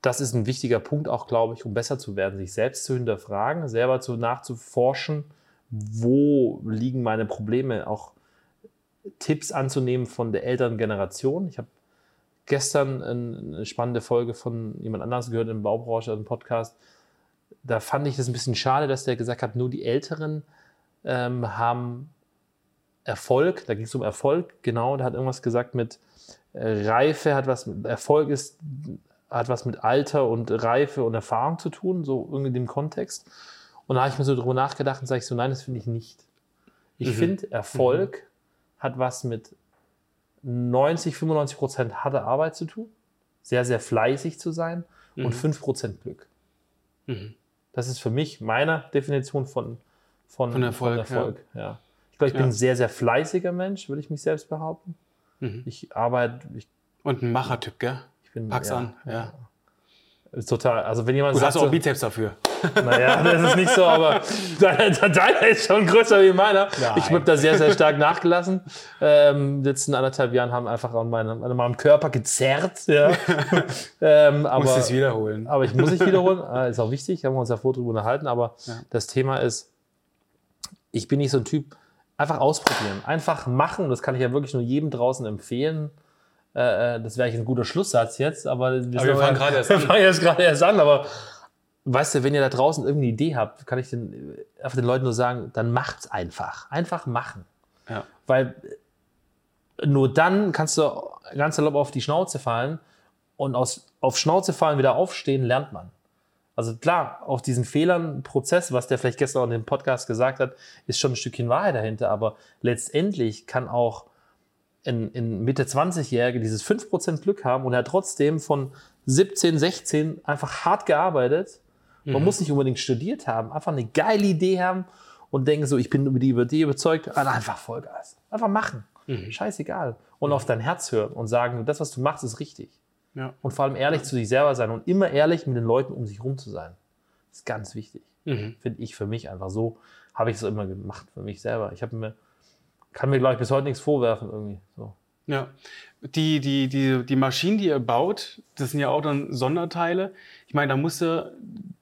Speaker 1: das ist ein wichtiger Punkt auch, glaube ich, um besser zu werden, sich selbst zu hinterfragen, selber zu nachzuforschen, wo liegen meine Probleme, auch Tipps anzunehmen von der älteren Generation. Ich habe gestern ein- eine spannende Folge von jemand anderes gehört im Baubranche, im Podcast. Da fand ich das ein bisschen schade, dass der gesagt hat, nur die Älteren ähm, haben Erfolg. Da ging es um Erfolg, genau. Da hat irgendwas gesagt mit äh, Reife, hat was mit Erfolg ist, hat was mit Alter und Reife und Erfahrung zu tun, so irgendwie in dem Kontext. Und da habe ich mir so drüber nachgedacht und sage ich so, nein, das finde ich nicht. Ich
Speaker 4: Mhm.
Speaker 1: finde, Erfolg hat was mit 90, 95 Prozent harter Arbeit zu tun, sehr, sehr fleißig zu sein
Speaker 4: Mhm.
Speaker 1: und 5 Prozent Glück.
Speaker 4: Mhm.
Speaker 1: Das ist für mich meine Definition von, von,
Speaker 4: Von Erfolg,
Speaker 1: Erfolg, ja. Ich glaube, ich bin
Speaker 4: Ja.
Speaker 1: ein sehr, sehr fleißiger Mensch, würde ich mich selbst behaupten.
Speaker 4: Mhm.
Speaker 1: Ich arbeite, ich,
Speaker 4: Und ein Machertyp, gell?
Speaker 1: ich bin.
Speaker 4: Pack's
Speaker 1: ja,
Speaker 4: an, ja.
Speaker 1: Ist total. Also, wenn jemand
Speaker 4: Gut,
Speaker 1: sagt,
Speaker 4: hast du auch Bizeps dafür.
Speaker 1: naja, das ist nicht so, aber deiner, ist schon größer wie meiner.
Speaker 4: Nein.
Speaker 1: Ich habe da sehr, sehr stark nachgelassen. Ähm, letzten anderthalb Jahren haben einfach an meinem, an meinem Körper gezerrt. Ja. ähm, aber,
Speaker 4: Musst es wiederholen.
Speaker 1: aber ich muss es wiederholen. Äh, ist auch wichtig, haben wir uns ja vorher drüber unterhalten. Aber
Speaker 4: Ja.
Speaker 1: das Thema ist, ich bin nicht so ein Typ, einfach ausprobieren, einfach machen. Das kann ich ja wirklich nur jedem draußen empfehlen. Äh, äh, das wäre eigentlich ein guter Schlusssatz jetzt, aber wir, sind
Speaker 4: wir fangen gerade erst an.
Speaker 1: fangen jetzt gerade erst an. Aber weißt du, wenn ihr da draußen irgendeine Idee habt, kann ich den, einfach den Leuten nur sagen, dann macht's einfach. Einfach machen.
Speaker 4: Ja.
Speaker 1: Weil nur dann kannst du ganz salopp auf die Schnauze fallen und aus, auf Schnauze fallen wieder aufstehen, lernt man. Also klar, auf diesen Fehlern, Prozess, was der vielleicht gestern auch in dem Podcast gesagt hat, ist schon ein Stückchen Wahrheit dahinter. Aber letztendlich kann auch ein, ein Mitte 20-Jährige dieses 5% Glück haben und er hat trotzdem von 17, 16 einfach hart gearbeitet. Man muss nicht unbedingt studiert haben, einfach eine geile Idee haben und denken so, ich bin über die Idee überzeugt, dann einfach Vollgas. Einfach machen. Scheißegal. Und auf dein Herz hören und sagen, das, was du machst, ist richtig.
Speaker 4: Ja.
Speaker 1: Und vor allem ehrlich zu sich selber sein und immer ehrlich mit den Leuten um sich rum zu sein. Das ist ganz wichtig.
Speaker 4: Mhm.
Speaker 1: Finde ich für mich einfach so, habe ich es immer gemacht für mich selber. Ich habe mir, kann mir, glaube ich, bis heute nichts vorwerfen irgendwie. So.
Speaker 4: Ja. Die, die, die, die Maschinen, die ihr baut, das sind ja auch dann Sonderteile. Ich meine, da musst du,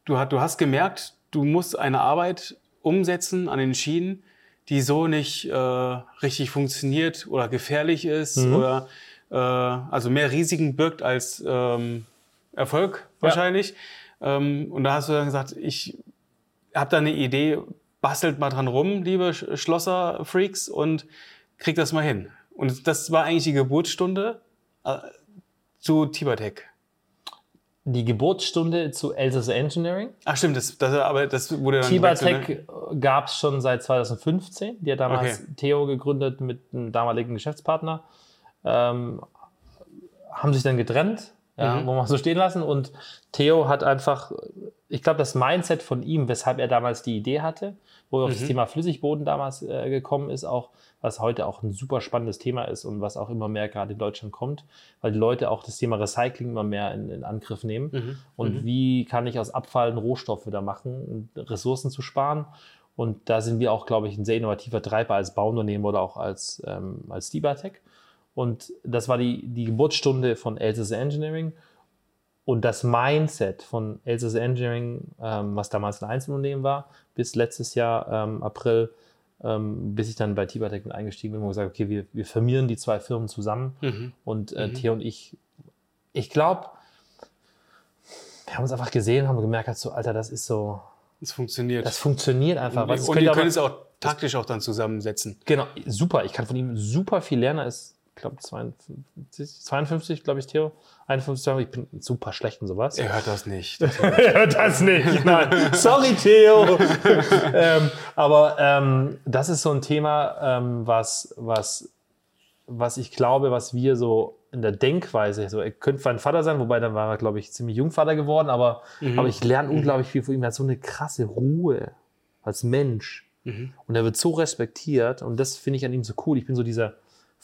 Speaker 4: du, hast- gemerkt, du musst eine Arbeit umsetzen an den Schienen, die so nicht äh, richtig funktioniert oder gefährlich ist
Speaker 1: Mhm.
Speaker 4: oder äh, also mehr Risiken birgt als ähm, Erfolg wahrscheinlich. Ähm, und da hast du dann gesagt, ich habe da eine Idee, bastelt mal dran rum, liebe Sch- Schlosser-Freaks, und kriegt das mal hin. Und das war eigentlich die Geburtsstunde äh, zu Tibertech.
Speaker 1: Die Geburtsstunde zu Elsass Engineering.
Speaker 4: Ach stimmt, das, das, aber das wurde dann
Speaker 1: Tibertech
Speaker 4: ne?
Speaker 1: gab es schon seit 2015. Die hat damals
Speaker 4: Okay.
Speaker 1: Theo gegründet mit einem damaligen Geschäftspartner. Ähm, haben sich dann getrennt, ja,
Speaker 4: Mhm.
Speaker 1: wo wir so stehen lassen. Und Theo hat einfach, ich glaube, das Mindset von ihm, weshalb er damals die Idee hatte, wo er auf das
Speaker 4: Mhm.
Speaker 1: Thema Flüssigboden damals äh, gekommen ist, auch was heute auch ein super spannendes Thema ist und was auch immer mehr gerade in Deutschland kommt, weil die Leute auch das Thema Recycling immer mehr in, in Angriff nehmen.
Speaker 4: Mhm.
Speaker 1: Und wie kann ich aus Abfallen Rohstoffe da machen, um Ressourcen zu sparen? Und da sind wir auch, glaube ich, ein sehr innovativer Treiber als Bauunternehmen oder auch als, ähm, als Dibatec. Und das war die, die Geburtsstunde von Elsass Engineering. Und das Mindset von Elsass Engineering, ähm, was damals ein Einzelunternehmen war, bis letztes Jahr ähm, April, ähm, bis ich dann bei Tibatec mit eingestiegen bin und gesagt, okay, wir, wir firmieren die zwei Firmen zusammen.
Speaker 4: Mhm.
Speaker 1: Und äh, Theo und ich, ich glaube, wir haben uns einfach gesehen, haben gemerkt, halt so, Alter, das ist so,
Speaker 4: Es funktioniert.
Speaker 1: das funktioniert einfach.
Speaker 4: Und
Speaker 1: könnte
Speaker 4: ihr könnt es auch taktisch auch dann zusammensetzen.
Speaker 1: Genau, super. Ich kann von ihm super viel lernen. Er ist, ich glaube, 52, 52 glaube ich, Theo. 51 Jahre. Ich bin super schlecht in sowas.
Speaker 4: Er hört das nicht.
Speaker 1: das nicht. Nein. Sorry, Theo. ähm, aber ähm, das ist so ein Thema, ähm, was, was, was ich glaube, was wir so in der Denkweise, so, er könnte mein Vater sein, wobei dann war er, glaube ich, ziemlich Jungvater geworden, aber, aber ich lerne unglaublich viel von ihm. Er hat so eine krasse Ruhe als Mensch. Und er wird so respektiert und das finde ich an ihm so cool. Ich bin so dieser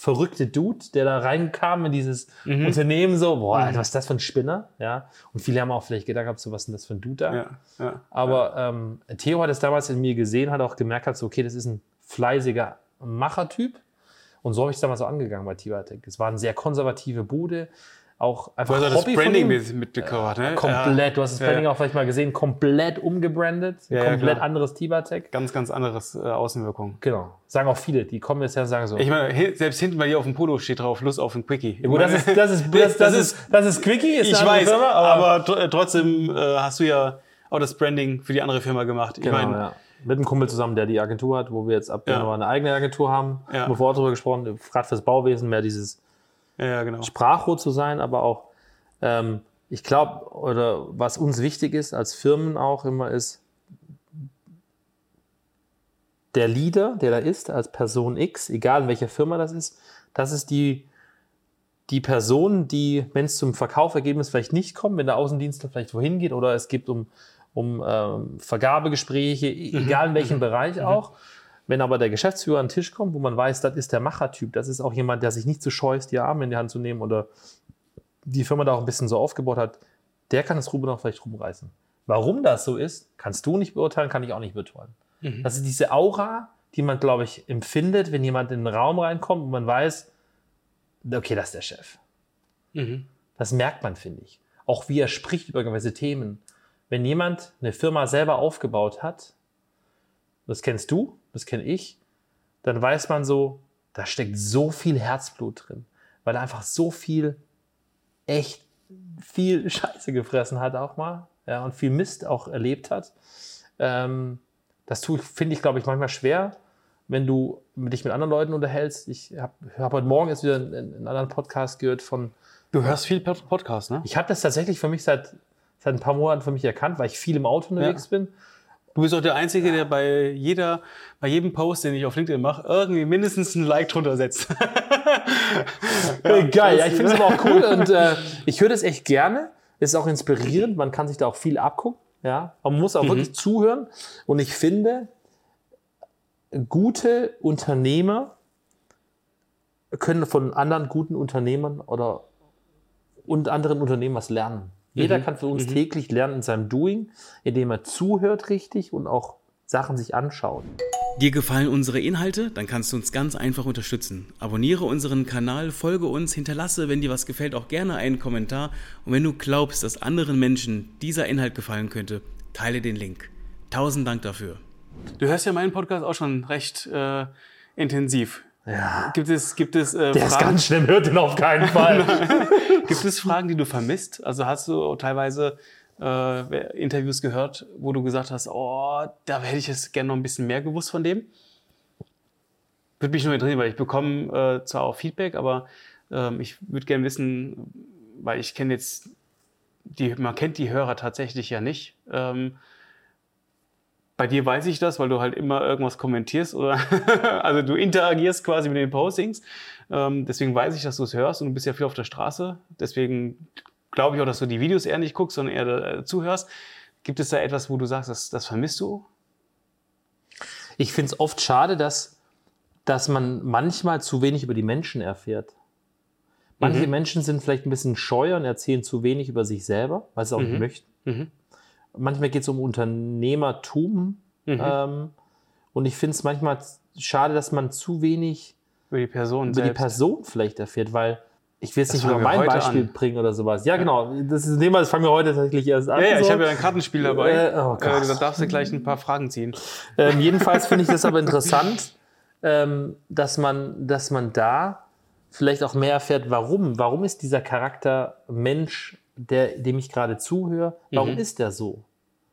Speaker 1: verrückte Dude, der da reinkam in dieses Unternehmen so, boah, Alter, was ist das für ein Spinner? Ja. Und viele haben auch vielleicht gedacht, gehabt, so was ist denn das für ein Dude da?
Speaker 4: ja, ja.
Speaker 1: Aber ähm, Theo hat es damals in mir gesehen, hat auch gemerkt, hat so, okay, das ist ein fleißiger Machertyp. Und so habe ich es damals so angegangen bei Tibatec. Es war eine sehr konservative Bude, auch einfach
Speaker 4: Du hast ja das
Speaker 1: Hobby von
Speaker 4: Branding
Speaker 1: ihm.
Speaker 4: mit, mitgebracht, ne?
Speaker 1: Komplett, du hast das
Speaker 4: Ja.
Speaker 1: Branding auch vielleicht mal gesehen, komplett umgebrandet,
Speaker 4: Ja, ja,
Speaker 1: komplett anderes Tibatec.
Speaker 4: Ganz, ganz anderes äh, Außenwirkung.
Speaker 1: Genau, sagen auch viele, die kommen jetzt her und sagen so.
Speaker 4: Ich meine, selbst hinten bei dir auf dem Polo steht drauf, Lust auf ein Quickie.
Speaker 1: Gut, das ist, das ist, das, das ist, das ist Quickie, ist
Speaker 4: ich weiß,
Speaker 1: Firma,
Speaker 4: aber, tr- äh, trotzdem äh, hast du ja auch das Branding für die andere Firma gemacht. Ich
Speaker 1: Genau,
Speaker 4: meine,
Speaker 1: ja. Mit einem Kumpel zusammen, der die Agentur hat, wo wir jetzt ab
Speaker 4: Ja.
Speaker 1: Januar eine eigene Agentur haben.
Speaker 4: Ja.
Speaker 1: Haben wir vorher drüber gesprochen, gerade fürs Bauwesen mehr dieses
Speaker 4: ja, genau.
Speaker 1: Sprachrohr zu sein, aber auch, ähm, ich glaube, oder was uns wichtig ist als Firmen auch immer ist, der Leader, der da ist, als Person X, egal in welcher Firma das ist, das ist die, die Person, die, wenn es zum Verkaufergebnis vielleicht nicht kommt, wenn der Außendienstler vielleicht wohin geht oder es geht um, um ähm, Vergabegespräche, e- egal in welchem Bereich auch, wenn aber der Geschäftsführer an den Tisch kommt, wo man weiß, das ist der Machertyp, das ist auch jemand, der sich nicht zu scheu ist, die Arme in die Hand zu nehmen oder die Firma da auch ein bisschen so aufgebaut hat, der kann das Ruben noch vielleicht rumreißen. Warum das so ist, kannst du nicht beurteilen, kann ich auch nicht beurteilen. Das ist diese Aura, die man, glaube ich, empfindet, wenn jemand in den Raum reinkommt und man weiß, okay, das ist der Chef.
Speaker 4: Mhm.
Speaker 1: Das merkt man, finde ich. Auch wie er spricht über gewisse Themen. Wenn jemand eine Firma selber aufgebaut hat, das kennst du, das kenne ich, dann weiß man so, da steckt so viel Herzblut drin, weil er einfach so viel, echt viel Scheiße gefressen hat auch mal ja, und viel Mist auch erlebt hat. Ähm, das finde ich, glaube ich, manchmal schwer, wenn du dich mit anderen Leuten unterhältst. Ich habe hab heute Morgen jetzt wieder einen, einen anderen Podcast gehört von,
Speaker 4: Du hörst viel Pod- Podcast, ne?
Speaker 1: ich habe das tatsächlich für mich seit, seit ein paar Monaten für mich erkannt, weil ich viel im Auto unterwegs bin.
Speaker 4: Du bist auch der Einzige, der bei jeder, bei jedem Post, den ich auf LinkedIn mache, irgendwie mindestens ein Like drunter setzt.
Speaker 1: Äh, Geil, ja, ich finde es aber auch cool und äh, ich höre das echt gerne. Ist auch inspirierend, man kann sich da auch viel abgucken. Ja, aber man muss auch wirklich zuhören. Und ich finde, gute Unternehmer können von anderen guten Unternehmern oder und anderen Unternehmen was lernen. Jeder
Speaker 4: Mhm.
Speaker 1: kann von uns
Speaker 4: Mhm.
Speaker 1: täglich lernen in seinem Doing, indem er zuhört richtig und auch Sachen sich anschaut.
Speaker 2: Dir gefallen unsere Inhalte? Dann kannst du uns ganz einfach unterstützen. Abonniere unseren Kanal, folge uns, hinterlasse, wenn dir was gefällt, auch gerne einen Kommentar. Und wenn du glaubst, dass anderen Menschen dieser Inhalt gefallen könnte, teile den Link. Tausend Dank dafür.
Speaker 4: Du hörst ja meinen Podcast auch schon recht äh, intensiv.
Speaker 1: Ja.
Speaker 4: Gibt es, gibt es, äh,
Speaker 1: Der ist
Speaker 4: Fragen,
Speaker 1: ganz schlimm, hört ihn auf keinen Fall.
Speaker 4: gibt es Fragen, die du vermisst? Also hast du teilweise äh, Interviews gehört, wo du gesagt hast, oh, da hätte ich jetzt gerne noch ein bisschen mehr gewusst von dem? Würde mich nur interessieren, weil ich bekomme äh, zwar auch Feedback, aber ähm, ich würde gerne wissen, weil ich kenne jetzt, die, man kennt die Hörer tatsächlich ja nicht. Ähm, bei dir weiß ich das, weil du halt immer irgendwas kommentierst oder also du interagierst quasi mit den Postings. Ähm, deswegen weiß ich, dass du es hörst und du bist ja viel auf der Straße. Deswegen glaube ich auch, dass du die Videos eher nicht guckst, sondern eher äh, zuhörst. Gibt es da etwas, wo du sagst, das, das vermisst du?
Speaker 1: Ich finde es oft schade, dass, dass man manchmal zu wenig über die Menschen erfährt. Manche
Speaker 4: Mhm.
Speaker 1: Menschen sind vielleicht ein bisschen scheu und erzählen zu wenig über sich selber, weil sie es auch nicht
Speaker 4: Mhm.
Speaker 1: möchten.
Speaker 4: Mhm.
Speaker 1: Manchmal geht es um Unternehmertum.
Speaker 4: Mhm.
Speaker 1: Ähm, und ich finde es manchmal schade, dass man zu wenig
Speaker 4: Über die Person
Speaker 1: über die Person vielleicht erfährt, weil ich will
Speaker 4: Das
Speaker 1: nicht über mein Beispiel
Speaker 4: an.
Speaker 1: bringen oder sowas. Ja, genau. Das ist ein Thema, das fangen wir heute tatsächlich erst an.
Speaker 4: ja, ja, ich
Speaker 1: so.
Speaker 4: habe ja ein Kartenspiel dabei.
Speaker 1: Äh, oh Gott.
Speaker 4: äh, da darfst du gleich ein paar Fragen ziehen.
Speaker 1: Ähm, jedenfalls finde ich das aber interessant, ähm, dass, man, dass man da vielleicht auch mehr erfährt, warum. Warum ist dieser Charakter Mensch, der, dem ich gerade zuhöre, warum
Speaker 4: Mhm.
Speaker 1: ist der so?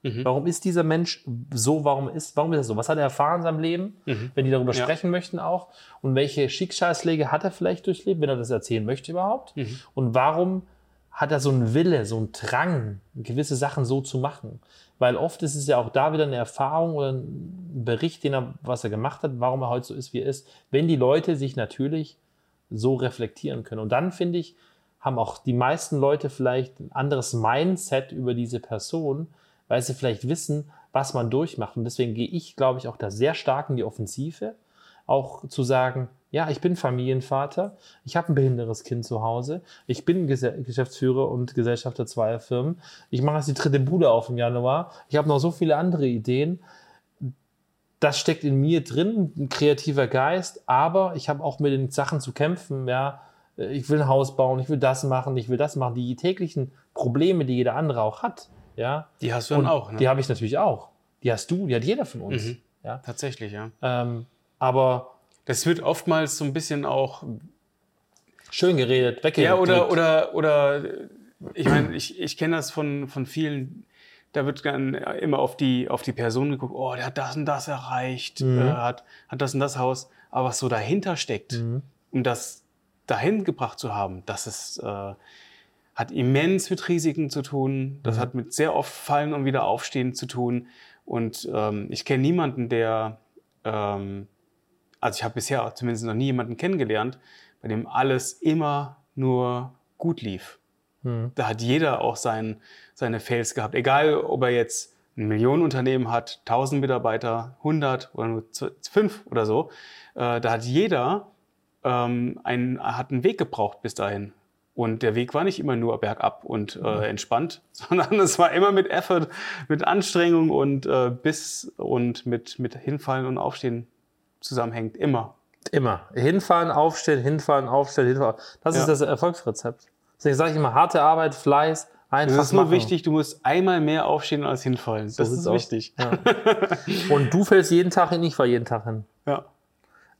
Speaker 4: Mhm.
Speaker 1: Warum ist dieser Mensch so? Warum ist, warum ist er so? Was hat er erfahren in seinem Leben?
Speaker 4: Mhm.
Speaker 1: Wenn die darüber
Speaker 4: Ja.
Speaker 1: sprechen möchten auch. Und welche Schicksalsschläge hat er vielleicht durchlebt, wenn er das erzählen möchte überhaupt?
Speaker 4: Mhm.
Speaker 1: Und warum hat er so einen Wille, so einen Drang, gewisse Sachen so zu machen? Weil oft ist es ja auch da wieder eine Erfahrung oder ein Bericht, den er, was er gemacht hat, warum er heute so ist, wie er ist, wenn die Leute sich natürlich so reflektieren können. Und dann finde ich, haben auch die meisten Leute vielleicht ein anderes Mindset über diese Person, weil sie vielleicht wissen, was man durchmacht. Und deswegen gehe ich, glaube ich, auch da sehr stark in die Offensive, auch zu sagen, ja, ich bin Familienvater, ich habe ein behindertes Kind zu Hause, ich bin Gese- Geschäftsführer und Gesellschafter zweier Firmen, ich mache jetzt die dritte Bude auf im Januar, ich habe noch so viele andere Ideen. Das steckt in mir drin, ein kreativer Geist, aber ich habe auch mit den Sachen zu kämpfen, ja, ich will ein Haus bauen, ich will das machen, ich will das machen, die täglichen Probleme, die jeder andere auch hat, ja,
Speaker 4: Die hast du dann auch, ne?
Speaker 1: Die habe ich natürlich auch. Die hast du, die hat jeder von uns.
Speaker 4: Mhm.
Speaker 1: Ja?
Speaker 4: Tatsächlich, ja.
Speaker 1: Ähm, aber
Speaker 4: Das wird oftmals so ein bisschen auch
Speaker 1: schön geredet, weggedrückt.
Speaker 4: Ja, oder, oder, oder ich meine, ich, ich kenne das von, von vielen, da wird dann immer auf die, auf die Person geguckt, oh, der hat das und das erreicht,
Speaker 1: Mhm.
Speaker 4: äh, hat, hat das und das Haus. Aber was so dahinter steckt,
Speaker 1: Mhm.
Speaker 4: um das dahin gebracht zu haben, das ist, äh, hat immens mit Risiken zu tun, das
Speaker 1: Mhm.
Speaker 4: hat mit sehr oft Fallen und wieder Aufstehen zu tun. Und ähm, ich kenne niemanden, der, ähm, also ich habe bisher zumindest noch nie jemanden kennengelernt, bei dem alles immer nur gut lief.
Speaker 1: Mhm.
Speaker 4: Da hat jeder auch sein, seine Fails gehabt. Egal, ob er jetzt ein Millionenunternehmen hat, 1000 Mitarbeiter, 100 oder nur 5 oder so. Äh, da hat jeder ähm, einen, hat einen Weg gebraucht bis dahin. Und der Weg war nicht immer nur bergab und äh, entspannt, sondern es war immer mit Effort, mit Anstrengung und äh, Biss und mit, mit Hinfallen und Aufstehen zusammenhängt. Immer.
Speaker 1: Immer. Hinfahren, aufstehen, hinfahren, aufstehen, hinfahren. Das
Speaker 4: Ja.
Speaker 1: ist das Erfolgsrezept. Deswegen sage ich immer, harte Arbeit, Fleiß, einfach
Speaker 4: Es ist nur
Speaker 1: machen.
Speaker 4: wichtig, du musst einmal mehr aufstehen als hinfallen.
Speaker 1: So
Speaker 4: das ist wichtig.
Speaker 1: Ja. Und du fällst jeden Tag hin, ich fahre jeden Tag hin.
Speaker 4: Ja.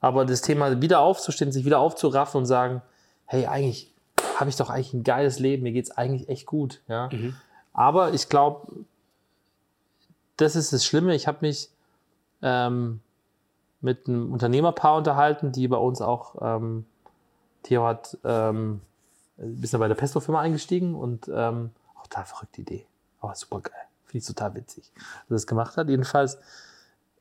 Speaker 1: Aber das Thema wieder aufzustehen, sich wieder aufzuraffen und sagen, hey, eigentlich habe ich doch eigentlich ein geiles Leben, mir geht es eigentlich echt gut. Ja?
Speaker 4: Mhm.
Speaker 1: Aber ich glaube, das ist das Schlimme. Ich habe mich ähm, mit einem Unternehmerpaar unterhalten, die bei uns auch, ähm, Theo hat ähm, ein bisschen bei der Pesto-Firma eingestiegen und ähm, auch total verrückte Idee. Aber super geil. Finde ich total witzig, dass er das gemacht hat. Jedenfalls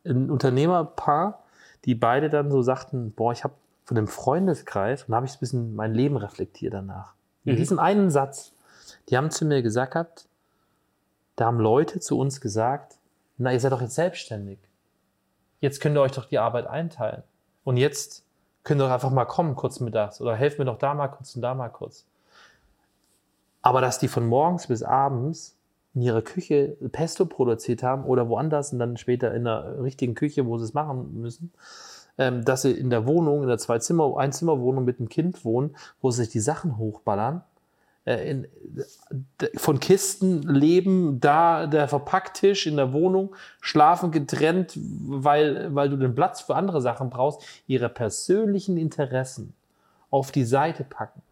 Speaker 1: ein Unternehmerpaar, die beide dann so sagten, boah, ich habe von dem Freundeskreis, und da habe ich ein bisschen mein Leben reflektiert danach. In
Speaker 4: Mhm.
Speaker 1: diesem einen Satz, die haben zu mir gesagt, gehabt, da haben Leute zu uns gesagt, na, ihr seid doch jetzt selbstständig. Jetzt könnt ihr euch doch die Arbeit einteilen. Und jetzt könnt ihr doch einfach mal kommen, kurz mittags. Oder helft mir doch da mal kurz und da mal kurz. Aber dass die von morgens bis abends in ihrer Küche Pesto produziert haben oder woanders und dann später in der richtigen Küche, wo sie es machen müssen, ähm, dass sie in der Wohnung, in der Zwei-Zimmer-, Einzimmerwohnung mit einem Kind wohnen, wo sie sich die Sachen hochballern, äh, in, von Kisten leben, da der Verpacktisch in der Wohnung, schlafen getrennt, weil, weil du den Platz für andere Sachen brauchst, ihre persönlichen Interessen auf die Seite packen.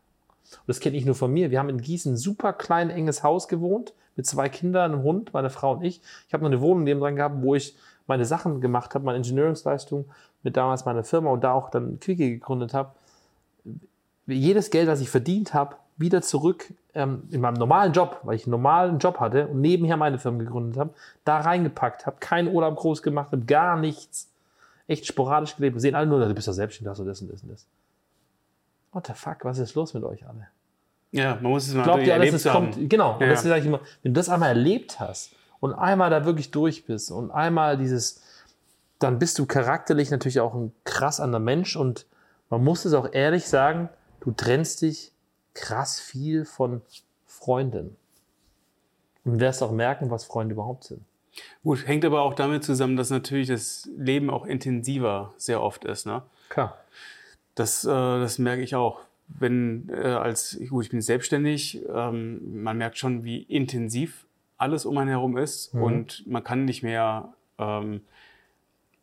Speaker 1: Und das kenne ich nur von mir. Wir haben in Gießen ein super klein, enges Haus gewohnt, mit zwei Kindern, einem Hund, meine Frau und ich. Ich habe noch eine Wohnung nebenan gehabt, wo ich meine Sachen gemacht habe, meine Ingenieursleistung mit damals meiner Firma und da auch dann Quickie gegründet habe. Jedes Geld, das ich verdient habe, wieder zurück ähm, in meinem normalen Job, weil ich einen normalen Job hatte und nebenher meine Firma gegründet habe, da reingepackt habe, keinen Urlaub groß gemacht habe, gar nichts. Echt sporadisch gelebt. Wir sehen alle nur, du bist doch selbstständig, hast das und das und das. What the fuck, was ist los mit euch alle?
Speaker 4: Ja, man muss es mal
Speaker 1: Glaubt ihr alles,
Speaker 4: erlebt
Speaker 1: es
Speaker 4: haben.
Speaker 1: kommt, genau, und
Speaker 4: Ja.
Speaker 1: das sage ich immer, wenn du das einmal erlebt hast und einmal da wirklich durch bist und einmal dieses, dann bist du charakterlich natürlich auch ein krass anderer Mensch und man muss es auch ehrlich sagen, du trennst dich krass viel von Freunden. Und wirst auch merken, was Freunde überhaupt sind.
Speaker 4: Gut, hängt aber auch damit zusammen, dass natürlich das Leben auch intensiver sehr oft ist. Ne?
Speaker 1: Klar.
Speaker 4: Das, äh, das merke ich auch. Wenn äh, als, gut, ich bin selbstständig, ähm, man merkt schon, wie intensiv alles um einen herum ist
Speaker 1: Mhm.
Speaker 4: und man kann nicht mehr ähm,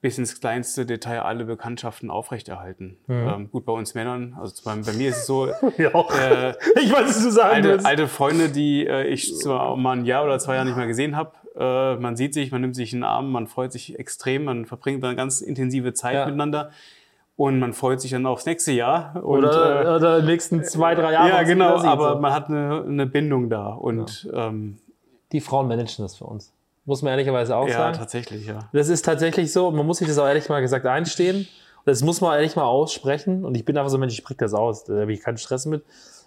Speaker 4: bis ins kleinste Detail alle Bekanntschaften aufrechterhalten.
Speaker 1: Mhm.
Speaker 4: Ähm, gut, bei uns Männern, also bei, bei mir ist es so,
Speaker 1: Ja,
Speaker 4: äh,
Speaker 1: ich weiß, was du sagen
Speaker 4: alte,
Speaker 1: willst.
Speaker 4: alte Freunde, die äh, ich zwar mal ein Jahr oder zwei Jahre nicht mehr gesehen habe. Äh, man sieht sich, man nimmt sich in den Arm, man freut sich extrem, man verbringt eine ganz intensive Zeit
Speaker 1: Ja.
Speaker 4: miteinander und man freut sich dann aufs nächste Jahr. Und,
Speaker 1: Oder,
Speaker 4: äh,
Speaker 1: oder die nächsten zwei, drei Jahre.
Speaker 4: ja, genau, aber
Speaker 1: so.
Speaker 4: man hat eine, eine Bindung da und ähm,
Speaker 1: die Frauen managen das für uns. Muss man ehrlicherweise auch
Speaker 4: ja,
Speaker 1: sagen.
Speaker 4: tatsächlich, ja.
Speaker 1: Das ist tatsächlich so. Man muss sich das auch ehrlich mal gesagt einstehen. Und das muss man ehrlich mal aussprechen. Und ich bin einfach so ein Mensch, ich spreche das aus. Da habe ich keinen Stress mit.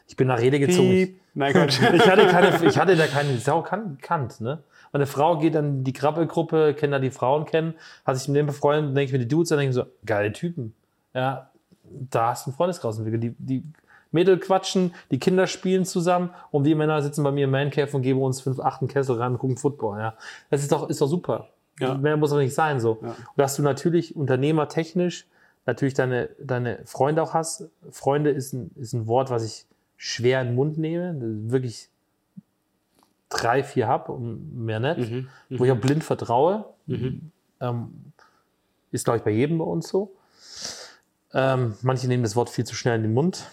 Speaker 1: Ich bin nach Rede gezogen. Ich,
Speaker 4: Piep. Nein, Gott.
Speaker 1: ich, hatte keine, ich hatte da keine Sau kan- kannt. Ne? Meine Frau geht dann in die Krabbelgruppe, kennt da die Frauen kennen, hat sich mit dem befreundet, denke ich mir die Dudes an, denke ich so, geile Typen. Ja, da hast du einen Freundeskreis entwickelt. Die, die Mädel quatschen, die Kinder spielen zusammen und wir Männer sitzen bei mir im Mancave und geben uns fünf, achten Kessel ran und gucken Football. Ja. Das ist doch, ist doch super.
Speaker 4: Ja.
Speaker 1: Mehr muss doch nicht sein. So.
Speaker 4: Ja.
Speaker 1: Und dass du natürlich unternehmertechnisch natürlich deine, deine Freunde auch hast. Freunde ist ein, ist ein Wort, was ich schwer in den Mund nehme. Wirklich drei, vier habe und mehr nicht.
Speaker 4: Mhm.
Speaker 1: Wo ich auch blind vertraue.
Speaker 4: Mhm.
Speaker 1: Ähm, ist, glaube ich, bei jedem bei uns so. Ähm, manche nehmen das Wort viel zu schnell in den Mund.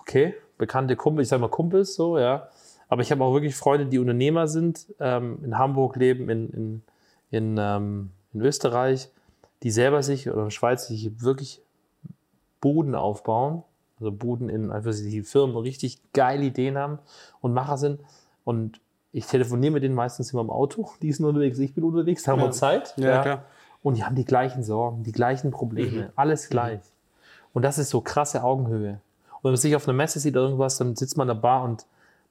Speaker 1: Okay, bekannte Kumpel, ich sage mal Kumpels, so, ja. Aber ich habe auch wirklich Freunde, die Unternehmer sind, ähm, in Hamburg leben, in, in, in, ähm, in Österreich, die selber sich oder in der Schweiz sich wirklich Buden aufbauen. Also Buden in, einfach die Firmen richtig geile Ideen haben und Macher sind. Und ich telefoniere mit denen meistens immer im Auto. Die sind unterwegs, ich bin unterwegs, haben wir
Speaker 4: Ja.
Speaker 1: Zeit.
Speaker 4: Ja, klar.
Speaker 1: Und die haben die gleichen Sorgen, die gleichen Probleme, alles gleich. Und das ist so krasse Augenhöhe. Und wenn man sich auf einer Messe sieht oder irgendwas, dann sitzt man in der Bar und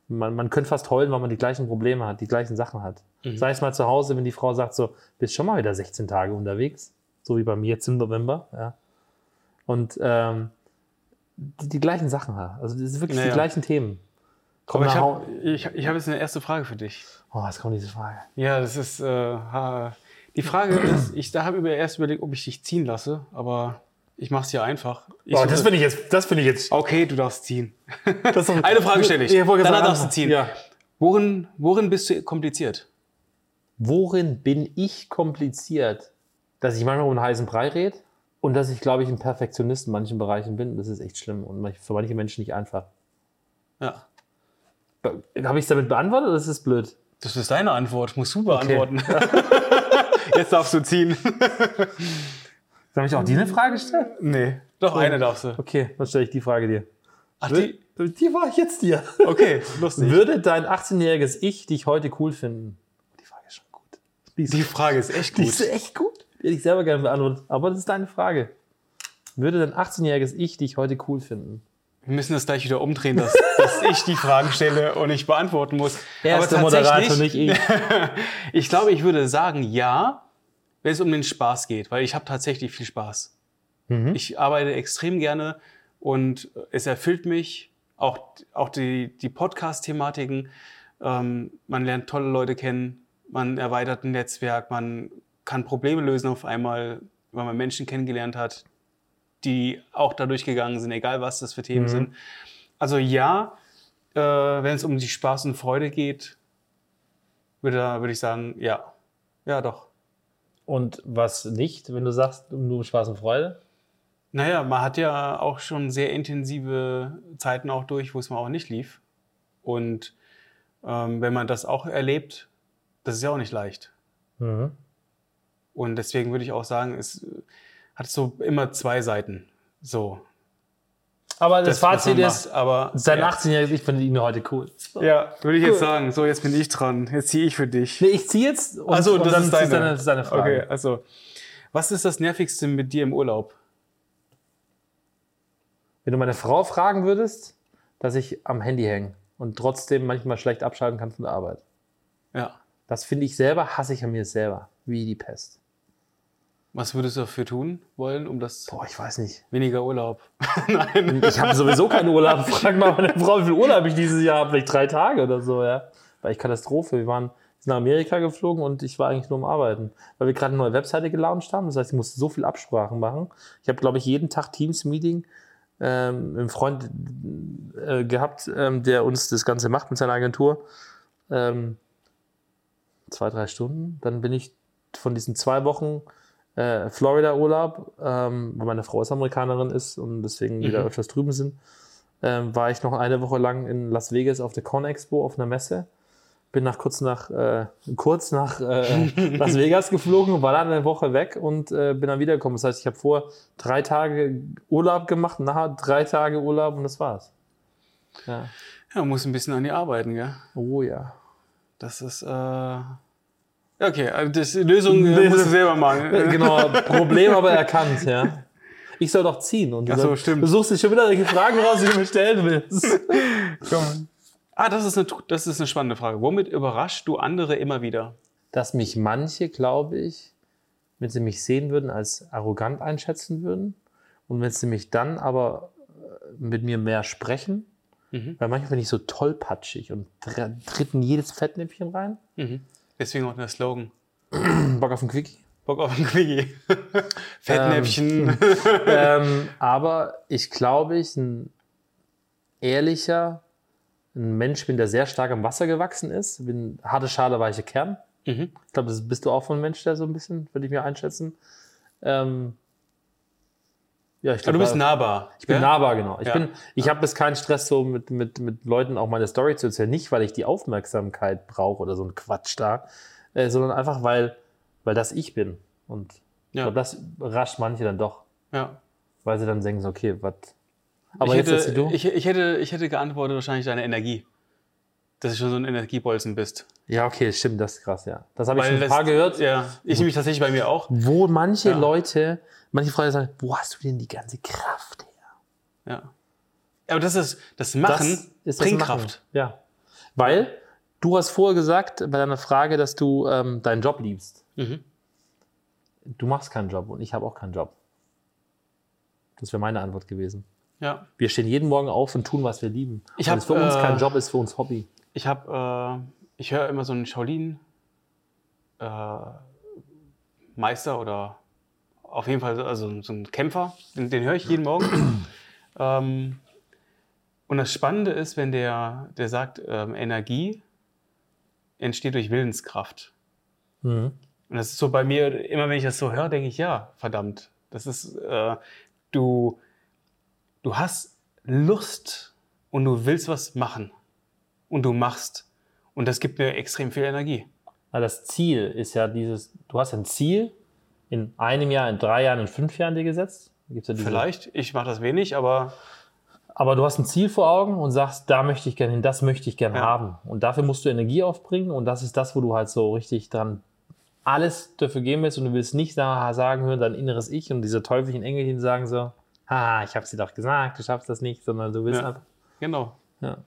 Speaker 1: man, man könnte fast heulen, weil man die gleichen Probleme hat, die gleichen Sachen hat. Sei es mal zu Hause, wenn die Frau sagt so, bist schon mal wieder 16 Tage unterwegs, so wie bei mir jetzt im November, ja. Und ähm, die, die gleichen Sachen hat. Also das sind wirklich
Speaker 4: Naja.
Speaker 1: die gleichen Themen. Komm
Speaker 4: ich habe ich, ich hab jetzt eine erste Frage für dich.
Speaker 1: Oh, was kommt diese Frage?
Speaker 4: Ja, das ist. Äh, die Frage ist, ich da habe über erst überlegt, ob ich dich ziehen lasse, aber ich mache es dir einfach. Ich,
Speaker 1: Oh, das finde ich jetzt, das finde ich jetzt.
Speaker 4: okay, du darfst ziehen.
Speaker 1: Das ist doch-
Speaker 4: Eine Frage stelle ich.
Speaker 1: Ich
Speaker 4: Danach
Speaker 1: sagen,
Speaker 4: darfst du ziehen.
Speaker 1: Ja.
Speaker 4: Worin, worin bist du kompliziert?
Speaker 1: Worin bin ich kompliziert? Dass ich manchmal um einen heißen Brei rede und dass ich, glaube ich, ein Perfektionist in manchen Bereichen bin. Das ist echt schlimm und für manche Menschen nicht einfach.
Speaker 4: Ja.
Speaker 1: Habe ich es damit beantwortet oder ist es blöd?
Speaker 4: Das ist deine Antwort, musst du beantworten. Jetzt darfst du ziehen.
Speaker 1: Darf ich auch dir eine Frage stellen?
Speaker 4: Nee, doch eine darfst du.
Speaker 1: Okay, dann stelle ich die Frage dir.
Speaker 4: Ach, die,
Speaker 1: Die war ich jetzt dir.
Speaker 4: okay, lustig.
Speaker 1: Würde dein 18-jähriges Ich dich heute cool finden? Die Frage ist schon gut. Die
Speaker 4: Die Frage ist echt
Speaker 1: die
Speaker 4: gut.
Speaker 1: ist echt gut. Die hätte ich selber gerne beantwortet. Aber das ist deine Frage. Würde dein 18-jähriges Ich dich heute cool finden?
Speaker 4: Wir müssen das gleich wieder umdrehen, dass, dass ich die Fragen stelle und ich beantworten muss.
Speaker 1: Er ist der Moderator, nicht ich.
Speaker 4: ich glaube, ich würde sagen ja, wenn es um den Spaß geht, weil ich habe tatsächlich viel Spaß.
Speaker 1: Mhm.
Speaker 4: Ich arbeite extrem gerne und es erfüllt mich, auch, auch die, die Podcast-Thematiken. Ähm, man lernt tolle Leute kennen, man erweitert ein Netzwerk, man kann Probleme lösen auf einmal, weil man Menschen kennengelernt hat, die auch da durchgegangen sind, egal was das für Themen
Speaker 1: Mhm.
Speaker 4: sind. Also ja, äh, wenn es um die Spaß und Freude geht, würde, würde ich sagen, ja. Ja, doch.
Speaker 1: Und was nicht, wenn du sagst, nur Spaß und Freude?
Speaker 4: Naja, man hat ja auch schon sehr intensive Zeiten auch durch, wo es mal auch nicht lief. Und ähm, wenn man das auch erlebt, das ist ja auch nicht leicht.
Speaker 1: Mhm.
Speaker 4: Und deswegen würde ich auch sagen, es hat so immer zwei Seiten. So.
Speaker 1: Aber das,
Speaker 4: was
Speaker 1: Fazit ist,
Speaker 4: macht. aber
Speaker 1: sein
Speaker 4: ja.
Speaker 1: 18-jähriges Ich finde ihn heute cool.
Speaker 4: Ja, würde ich jetzt sagen. So, jetzt bin ich dran. Jetzt ziehe ich für dich.
Speaker 1: Nee, ich ziehe jetzt und,
Speaker 4: Also,
Speaker 1: und
Speaker 4: das
Speaker 1: dann
Speaker 4: ist deine,
Speaker 1: deine, deine Frage.
Speaker 4: Okay, also, was ist das Nervigste mit dir im Urlaub?
Speaker 1: Wenn du meine Frau fragen würdest, dass ich am Handy hänge und trotzdem manchmal schlecht abschalten kann von der Arbeit.
Speaker 4: Ja.
Speaker 1: Das finde ich selber, hasse ich an mir selber. Wie die Pest.
Speaker 4: Was würdest du dafür tun wollen, um das
Speaker 1: Boah, ich weiß nicht.
Speaker 4: weniger Urlaub? Nein.
Speaker 1: Ich habe sowieso keinen Urlaub. Frag mal meine Frau, wie viel Urlaub ich dieses Jahr habe. Vielleicht drei Tage oder so, ja. War echt Katastrophe. Wir waren nach Amerika geflogen und ich war eigentlich nur am Arbeiten. Weil wir gerade eine neue Webseite gelauncht haben. Das heißt, ich musste so viel Absprachen machen. Ich habe, glaube ich, jeden Tag Teams-Meeting ähm, mit einem Freund äh, gehabt, ähm, der uns das Ganze macht mit seiner Agentur. Ähm, zwei, drei Stunden. Dann bin ich von diesen zwei Wochen äh, Florida-Urlaub, ähm, weil meine Frau ist Amerikanerin ist und deswegen wieder
Speaker 4: Mhm.
Speaker 1: öfters drüben sind, ähm, war ich noch eine Woche lang in Las Vegas auf der Con Expo auf einer Messe. Bin nach kurz nach äh, kurz nach äh, Las Vegas geflogen, war dann eine Woche weg und äh, bin dann wiedergekommen. Das heißt, ich habe vor drei Tage Urlaub gemacht, nachher drei Tage Urlaub und das war's. Ja.
Speaker 4: Ja, muss ein bisschen an dir arbeiten, gell?
Speaker 1: Oh ja.
Speaker 4: Das ist, äh. Okay, also das, die Lösung äh, musst du selber machen.
Speaker 1: Genau, Problem aber erkannt, ja. Ich soll doch ziehen. Und du,
Speaker 4: Ach so, stimmt.
Speaker 1: du suchst dir schon wieder die Fragen raus, die du mir stellen willst.
Speaker 4: Komm. Ah, das ist, eine, das ist eine spannende Frage. Womit überraschst du andere immer wieder?
Speaker 1: Dass mich manche, glaube ich, wenn sie mich sehen würden, als arrogant einschätzen würden. Und wenn sie mich dann aber äh, mit mir mehr sprechen,
Speaker 4: Mhm.
Speaker 1: weil manchmal bin ich so tollpatschig und tr- tritt in jedes Fettnäpfchen rein.
Speaker 4: Mhm. Deswegen auch der Slogan.
Speaker 1: Bock auf einen Quickie.
Speaker 4: Bock auf ein Quickie. Fettnäpfchen.
Speaker 1: ähm, aber ich glaube, ich ein ehrlicher ein Mensch bin, der sehr stark am Wasser gewachsen ist. Bin harte Schale, weiche Kern.
Speaker 4: mhm.
Speaker 1: Ich glaube, das bist du auch von Mensch, der so ein bisschen, würde ich mir einschätzen. Ähm, ja, ich
Speaker 4: Aber
Speaker 1: glaube,
Speaker 4: du bist nahbar.
Speaker 1: ich bin nahbar, genau. Ich,
Speaker 4: Ja.
Speaker 1: bin, ich habe jetzt keinen Stress, so mit, mit, mit Leuten auch meine Story zu erzählen. Nicht, weil ich die Aufmerksamkeit brauche oder so ein Quatsch da, äh, sondern einfach, weil, weil das ich bin. Und ich
Speaker 4: Ja.
Speaker 1: glaube, das überrascht manche dann doch,
Speaker 4: Ja.
Speaker 1: weil sie dann denken, so, okay, was. Aber
Speaker 4: ich,
Speaker 1: jetzt
Speaker 4: hätte,
Speaker 1: du.
Speaker 4: ich, ich, hätte, ich hätte geantwortet wahrscheinlich deine Energie. Dass du schon so ein Energiebolzen bist.
Speaker 1: ja, okay, stimmt, das ist krass, ja. Das habe ich schon ein paar gehört.
Speaker 4: Ja, ich nämlich tatsächlich bei mir auch.
Speaker 1: Wo manche
Speaker 4: Ja.
Speaker 1: Leute, manche Freunde sagen, wo hast du denn die ganze Kraft her?
Speaker 4: Ja. Aber das ist das Machen
Speaker 1: das ist
Speaker 4: bringt
Speaker 1: das.
Speaker 4: Kraft.
Speaker 1: Ja. Weil du hast vorher gesagt bei deiner Frage, dass du ähm, deinen Job liebst.
Speaker 4: Mhm.
Speaker 1: Du machst keinen Job und ich habe auch keinen Job. Das wäre meine Antwort gewesen.
Speaker 4: Ja.
Speaker 1: Wir stehen jeden Morgen auf und tun, was wir lieben.
Speaker 4: Ich
Speaker 1: Und
Speaker 4: hab,
Speaker 1: es für uns
Speaker 4: äh,
Speaker 1: kein Job ist, für uns Hobby.
Speaker 4: Ich habe, äh, ich höre immer so einen Shaolin äh, Meister oder auf jeden Fall so- also so einen Kämpfer, den, den höre ich jeden Morgen. ähm, und das Spannende ist, wenn der, der sagt, ähm, Energie entsteht durch Willenskraft.
Speaker 1: Mhm.
Speaker 4: Und das ist so bei mir, immer wenn ich das so höre, denke ich, ja, verdammt. Das ist, äh, du, du hast Lust und du willst was machen. Und du machst. Und das gibt mir extrem viel Energie.
Speaker 1: Weil das Ziel ist ja dieses, du hast ein Ziel in einem Jahr, in drei Jahren, in fünf Jahren dir gesetzt. Gibt's ja diese-
Speaker 4: Vielleicht, ich mache das wenig, aber
Speaker 1: Aber du hast ein Ziel vor Augen und sagst, da möchte ich gerne hin, das möchte ich gerne
Speaker 4: Ja.
Speaker 1: haben. Und dafür musst du Energie aufbringen und das ist das, wo du halt so richtig dran alles dafür geben willst und du willst nicht nachher sagen hören, dein inneres Ich und diese Teufelchen, Engelchen sagen so, ha, ich hab's dir doch gesagt, du schaffst das nicht, sondern du willst
Speaker 4: Ja.
Speaker 1: einfach,
Speaker 4: genau.
Speaker 1: ja,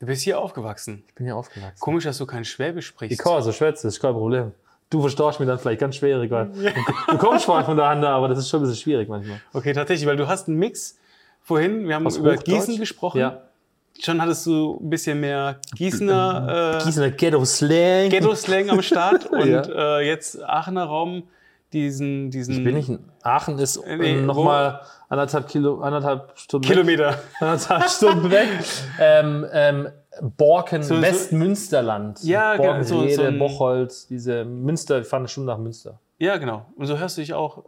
Speaker 4: Du bist hier aufgewachsen.
Speaker 1: ich bin hier aufgewachsen.
Speaker 4: Komisch, dass du kein Schwäbisch sprichst.
Speaker 1: Ich kann so schwätzen, das ist kein Problem. Du verstorchst mir dann vielleicht ganz schwierig, weil du, du kommst vorhin von der Hand, aber das ist schon ein bisschen schwierig manchmal.
Speaker 4: Okay, tatsächlich, weil du hast einen Mix. Vorhin, wir haben
Speaker 1: Aus
Speaker 4: über? Gießen gesprochen.
Speaker 1: Ja.
Speaker 4: Schon hattest du ein bisschen mehr Gießener, äh,
Speaker 1: Gießener Ghetto-Slang.
Speaker 4: Ghetto-Slang am Start und
Speaker 1: Ja.
Speaker 4: äh, jetzt Aachener Raum, diesen, diesen
Speaker 1: Ich bin nicht in Aachen, ist
Speaker 4: Nee,
Speaker 1: äh, nochmal anderthalb Kilo, anderthalb Stunden weg.
Speaker 4: Kilometer.
Speaker 1: anderthalb Stunden weg. Ähm, ähm, Borken,
Speaker 4: So- so-
Speaker 1: Westmünsterland.
Speaker 4: Ja, genau,
Speaker 1: Borken,
Speaker 4: so-
Speaker 1: Rede,
Speaker 4: so ein-
Speaker 1: Bocholt, diese Münster, ich fahre eine Stunde nach Münster.
Speaker 4: Ja, genau. Und so hörst du dich auch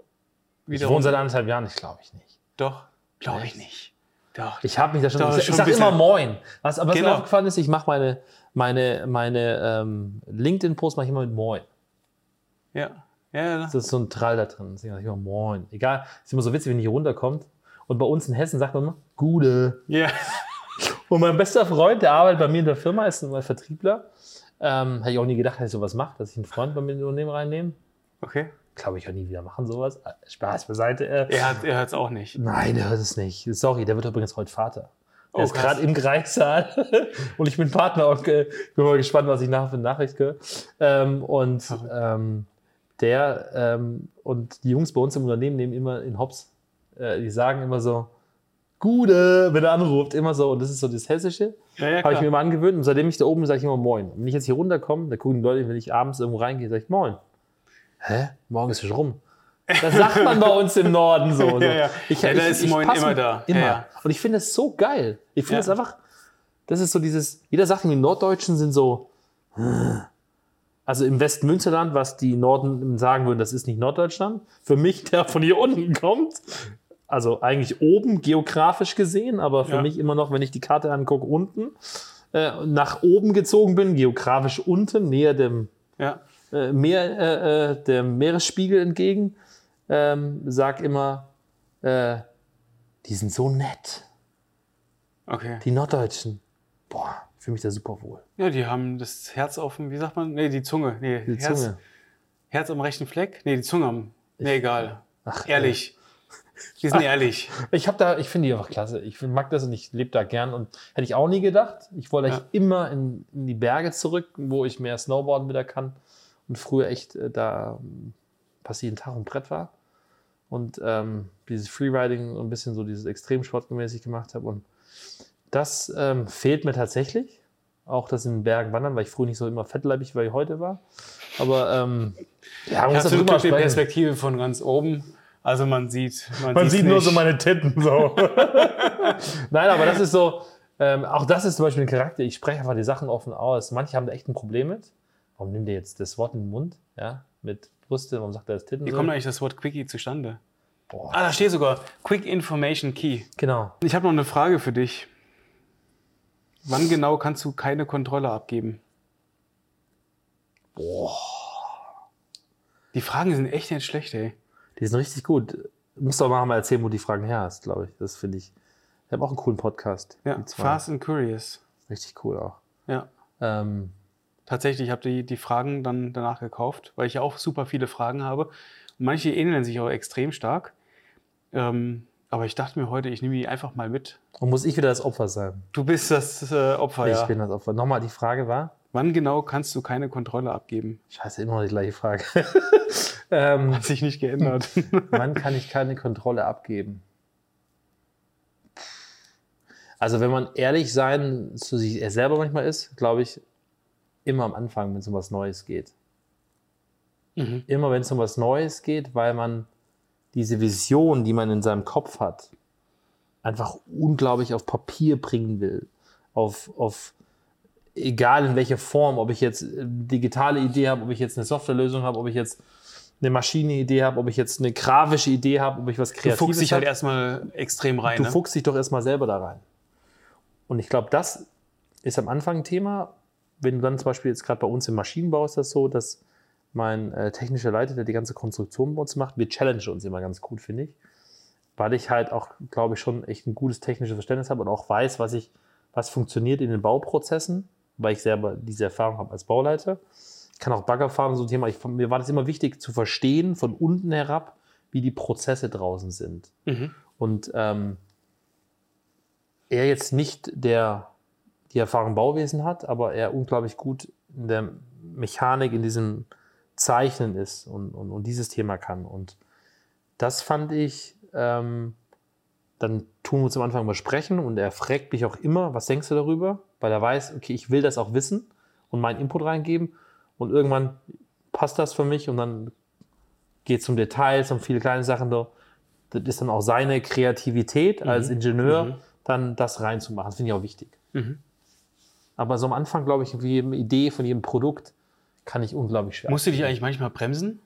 Speaker 1: Ich
Speaker 4: wieder.
Speaker 1: wohne seit anderthalb Jahren, ich glaube ich nicht.
Speaker 4: Doch, glaube ich nicht. Doch.
Speaker 1: Ich habe mich da schon.
Speaker 4: Doch,
Speaker 1: ich ich sag
Speaker 4: ein bisschen.
Speaker 1: immer Moin. Was, aber was
Speaker 4: Genau.
Speaker 1: mir aufgefallen ist, ich mache meine, meine, meine ähm, LinkedIn-Post mache ich immer mit Moin.
Speaker 4: Ja. Ja, ja.
Speaker 1: Das ist so ein Trall da drin. Deswegen sage ich immer Moin. Egal, ist immer so witzig, wenn die hier runterkommt. Und bei uns in Hessen sagt man immer Gude.
Speaker 4: ja.
Speaker 1: Und mein bester Freund, der arbeitet bei mir in der Firma, ist ein Vertriebler. Ähm, Hätte ich auch nie gedacht, dass ich sowas mache, dass ich einen Freund bei mir in das Unternehmen reinnehme.
Speaker 4: Okay.
Speaker 1: Glaube ich auch nie wieder machen, sowas. Äh, Spaß beiseite. Äh,
Speaker 4: Er, hat, er hört es auch nicht.
Speaker 1: Nein, der hört es nicht. Sorry, der wird übrigens heute Vater. Der
Speaker 4: Oh,
Speaker 1: ist gerade im Kreissaal und ich bin Partner und äh, bin mal gespannt, was ich nachher für eine Nachricht höre. Ähm, und ähm, der ähm, und die Jungs bei uns im Unternehmen nehmen immer in Hops, äh, die sagen immer so, Gude, wenn er anruft, immer so. Und das ist so das Hessische.
Speaker 4: Ja, ja,
Speaker 1: Habe ich mir immer angewöhnt. Und seitdem ich da oben bin, sage ich immer Moin. Und wenn ich jetzt hier runterkomme, da gucken die Leute, wenn ich abends irgendwo reingehe, sage ich Moin. Hä? Morgen ist es rum. Das sagt man bei uns im Norden so. so.
Speaker 4: Ja, ja. Ja, da ist Moin
Speaker 1: pass
Speaker 4: immer da.
Speaker 1: Immer.
Speaker 4: Ja, ja.
Speaker 1: Und ich finde es so geil. Ich finde
Speaker 4: Ja.
Speaker 1: es einfach, das ist so dieses, jeder sagt, die Norddeutschen sind so, also im Westmünsterland, was die Norden sagen würden, das ist nicht Norddeutschland. Für mich, der von hier unten kommt, also eigentlich oben geografisch gesehen, aber für
Speaker 4: Ja.
Speaker 1: mich immer noch, wenn ich die Karte angucke, unten, äh, nach oben gezogen bin, geografisch unten, näher dem
Speaker 4: Ja.
Speaker 1: äh, Meer, äh, äh, dem Meeresspiegel entgegen, ähm, sag immer, äh, die sind so nett,
Speaker 4: Okay.
Speaker 1: die Norddeutschen. Boah, ich fühle mich da super wohl.
Speaker 4: Ja, die haben das Herz auf dem, wie sagt man? Nee, die Zunge. Nee,
Speaker 1: Die
Speaker 4: Herz,
Speaker 1: Zunge.
Speaker 4: Herz am rechten Fleck? Nee, die Zunge am. Nee, egal.
Speaker 1: Ach,
Speaker 4: Ehrlich. Die sind ehrlich.
Speaker 1: Ich habe da, ich finde die einfach klasse. Ich mag das und ich lebe da gern und hätte ich auch nie gedacht. Ich wollte
Speaker 4: Ja.
Speaker 1: eigentlich immer in, in die Berge zurück, wo ich mehr Snowboarden wieder kann und früher echt äh, da ähm, fast jeden Tag im Brett war und ähm, dieses Freeriding und ein bisschen so dieses Extremsportmäßig gemacht habe und das ähm, fehlt mir tatsächlich. Auch das in den Bergen wandern, weil ich früher nicht so immer fettleibig, weil ich heute war. Aber ähm, ja, man muss darüber
Speaker 4: die. Perspektive von ganz oben? Also man sieht, man,
Speaker 1: Man sieht nur
Speaker 4: nicht.
Speaker 1: so meine Titten so. Nein, aber das ist so, ähm, auch das ist zum Beispiel ein Charakter. Ich spreche einfach die Sachen offen aus. Manche haben da echt ein Problem mit. Warum nimmt ihr jetzt das Wort in den Mund? Ja, mit Brüste, warum sagt er das Titten?
Speaker 4: Wie
Speaker 1: so?
Speaker 4: kommt eigentlich das Wort Quickie zustande?
Speaker 1: Boah.
Speaker 4: Ah, da steht sogar Quick Information Key.
Speaker 1: Genau.
Speaker 4: Ich habe noch eine Frage für dich. Wann genau kannst du keine Kontrolle abgeben?
Speaker 1: Boah.
Speaker 4: Die Fragen sind echt nicht schlecht, ey.
Speaker 1: Die sind richtig gut. Du musst doch mal erzählen, wo die Fragen her hast, glaube ich. Das finde ich. Wir haben auch einen coolen Podcast.
Speaker 4: Ja. Fast and Curious.
Speaker 1: Richtig cool auch.
Speaker 4: Ja.
Speaker 1: Ähm,
Speaker 4: Tatsächlich, ich habe die, die Fragen dann danach gekauft, weil ich ja auch super viele Fragen habe. Und manche ähneln sich auch extrem stark. Ähm, aber ich dachte mir heute, ich nehme die einfach mal mit.
Speaker 1: und muss ich wieder das Opfer sein?
Speaker 4: Du bist das äh, Opfer,
Speaker 1: Ich
Speaker 4: ja.
Speaker 1: bin das Opfer. Nochmal, die Frage war.
Speaker 4: Wann genau kannst du keine Kontrolle abgeben?
Speaker 1: Scheiße, immer noch die gleiche Frage. ähm,
Speaker 4: Hat sich nicht geändert.
Speaker 1: Wann kann ich keine Kontrolle abgeben? Also, wenn man ehrlich sein zu sich selber manchmal ist, glaube ich, immer am Anfang, wenn es um was Neues geht.
Speaker 4: Mhm.
Speaker 1: Immer wenn es um was Neues geht, weil man diese Vision, die man in seinem Kopf hat, einfach unglaublich auf Papier bringen will. Auf, auf egal in welcher Form, ob ich jetzt äh, digitale Idee habe, ob ich jetzt eine Softwarelösung habe, ob ich jetzt eine Maschine-Idee habe, ob ich jetzt eine grafische Idee habe, ob ich was
Speaker 4: Du
Speaker 1: Kreatives
Speaker 4: fuchst dich halt erstmal extrem rein.
Speaker 1: Du
Speaker 4: ne?
Speaker 1: fuchst dich doch erstmal selber da rein. Und ich glaube, das ist am Anfang ein Thema. Wenn du dann zum Beispiel jetzt gerade bei uns im Maschinenbau ist das so, dass mein äh, technischer Leiter, der die ganze Konstruktion bei uns macht, wir challengen uns immer ganz gut, finde ich. Weil ich halt auch, glaube ich, schon echt ein gutes technisches Verständnis habe und auch weiß, was ich, was funktioniert in den Bauprozessen, weil ich selber diese Erfahrung habe als Bauleiter. Ich kann auch Bagger fahren, so ein Thema. Ich, mir war das immer wichtig zu verstehen, von unten herab, wie die Prozesse draußen sind.
Speaker 4: Mhm.
Speaker 1: Und ähm, er jetzt nicht der die Erfahrung im Bauwesen hat, aber er unglaublich gut in der Mechanik, in diesem Zeichnen ist und, und, und dieses Thema kann. Und das fand ich, ähm, dann tun wir uns am Anfang mal sprechen und er fragt mich auch immer, was denkst du darüber? Weil er weiß, okay, ich will das auch wissen und meinen Input reingeben und irgendwann passt das für mich und dann geht es um Details, um viele kleine Sachen. Das ist dann auch seine Kreativität als Ingenieur,
Speaker 4: Mhm.
Speaker 1: dann das reinzumachen. Das finde ich auch wichtig.
Speaker 4: Mhm.
Speaker 1: Aber so am Anfang, glaube ich, wie jede Idee von jedem Produkt kann ich unglaublich schwer.
Speaker 4: Musst du dich eigentlich manchmal bremsen?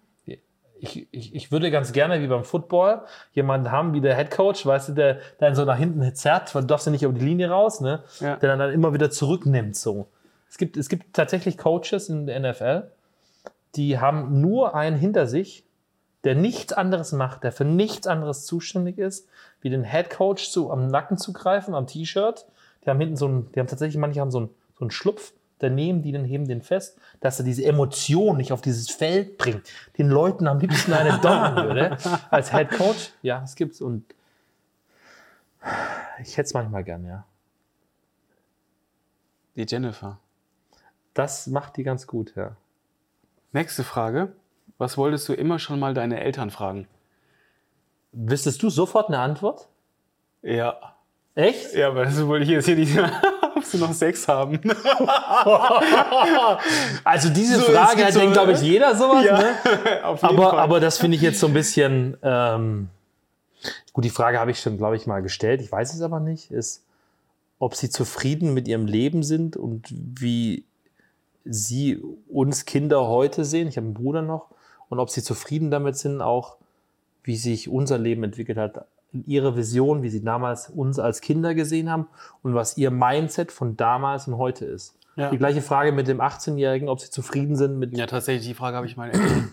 Speaker 1: ich, ich, ich würde ganz gerne, wie beim Football, jemanden haben wie der Head Coach, weißt du, der dann so nach hinten zerrt, weil du darfst ja nicht über die Linie raus, ne?
Speaker 4: Ja.
Speaker 1: der dann, dann immer wieder zurücknimmt. So. Es, gibt, es gibt tatsächlich Coaches in der NFL, die haben nur einen hinter sich, der nichts anderes macht, der für nichts anderes zuständig ist, wie den Head Coach zu, am Nacken zu greifen, am T-Shirt. Die haben hinten so ein, die haben tatsächlich, manche haben so einen, so einen Schlupf, da nehmen die den, heben den fest, dass er diese Emotion nicht auf dieses Feld bringt, den Leuten am liebsten eine donner würde. Als Head Coach, ja, es gibt's und ich hätte es manchmal gern, ja.
Speaker 4: Die Jennifer.
Speaker 1: Das macht die ganz gut, ja.
Speaker 4: Nächste Frage. Was wolltest du immer schon mal deine Eltern fragen?
Speaker 1: Wüsstest du sofort eine Antwort?
Speaker 4: Ja.
Speaker 1: Echt?
Speaker 4: Ja, aber das wollte ich jetzt hier nicht, ob sie noch Sex haben.
Speaker 1: Also diese
Speaker 4: So,
Speaker 1: Frage hat,
Speaker 4: so-
Speaker 1: denkt, glaube ich, jeder sowas,
Speaker 4: Ja,
Speaker 1: ne?
Speaker 4: auf jeden
Speaker 1: Aber,
Speaker 4: Fall.
Speaker 1: aber das finde ich jetzt so ein bisschen. Ähm, gut, die Frage habe ich schon, glaube ich, mal gestellt. Ich weiß es aber nicht. Ist, ob sie zufrieden mit ihrem Leben sind und wie sie uns Kinder heute sehen. Ich habe einen Bruder noch. Und ob sie zufrieden damit sind, auch wie sich unser Leben entwickelt hat. In ihrer Vision, wie sie damals uns als Kinder gesehen haben und was ihr Mindset von damals und heute ist.
Speaker 4: Ja.
Speaker 1: Die gleiche Frage mit dem 18-Jährigen, ob sie zufrieden sind mit
Speaker 4: ja, tatsächlich, die Frage habe ich meinen Eltern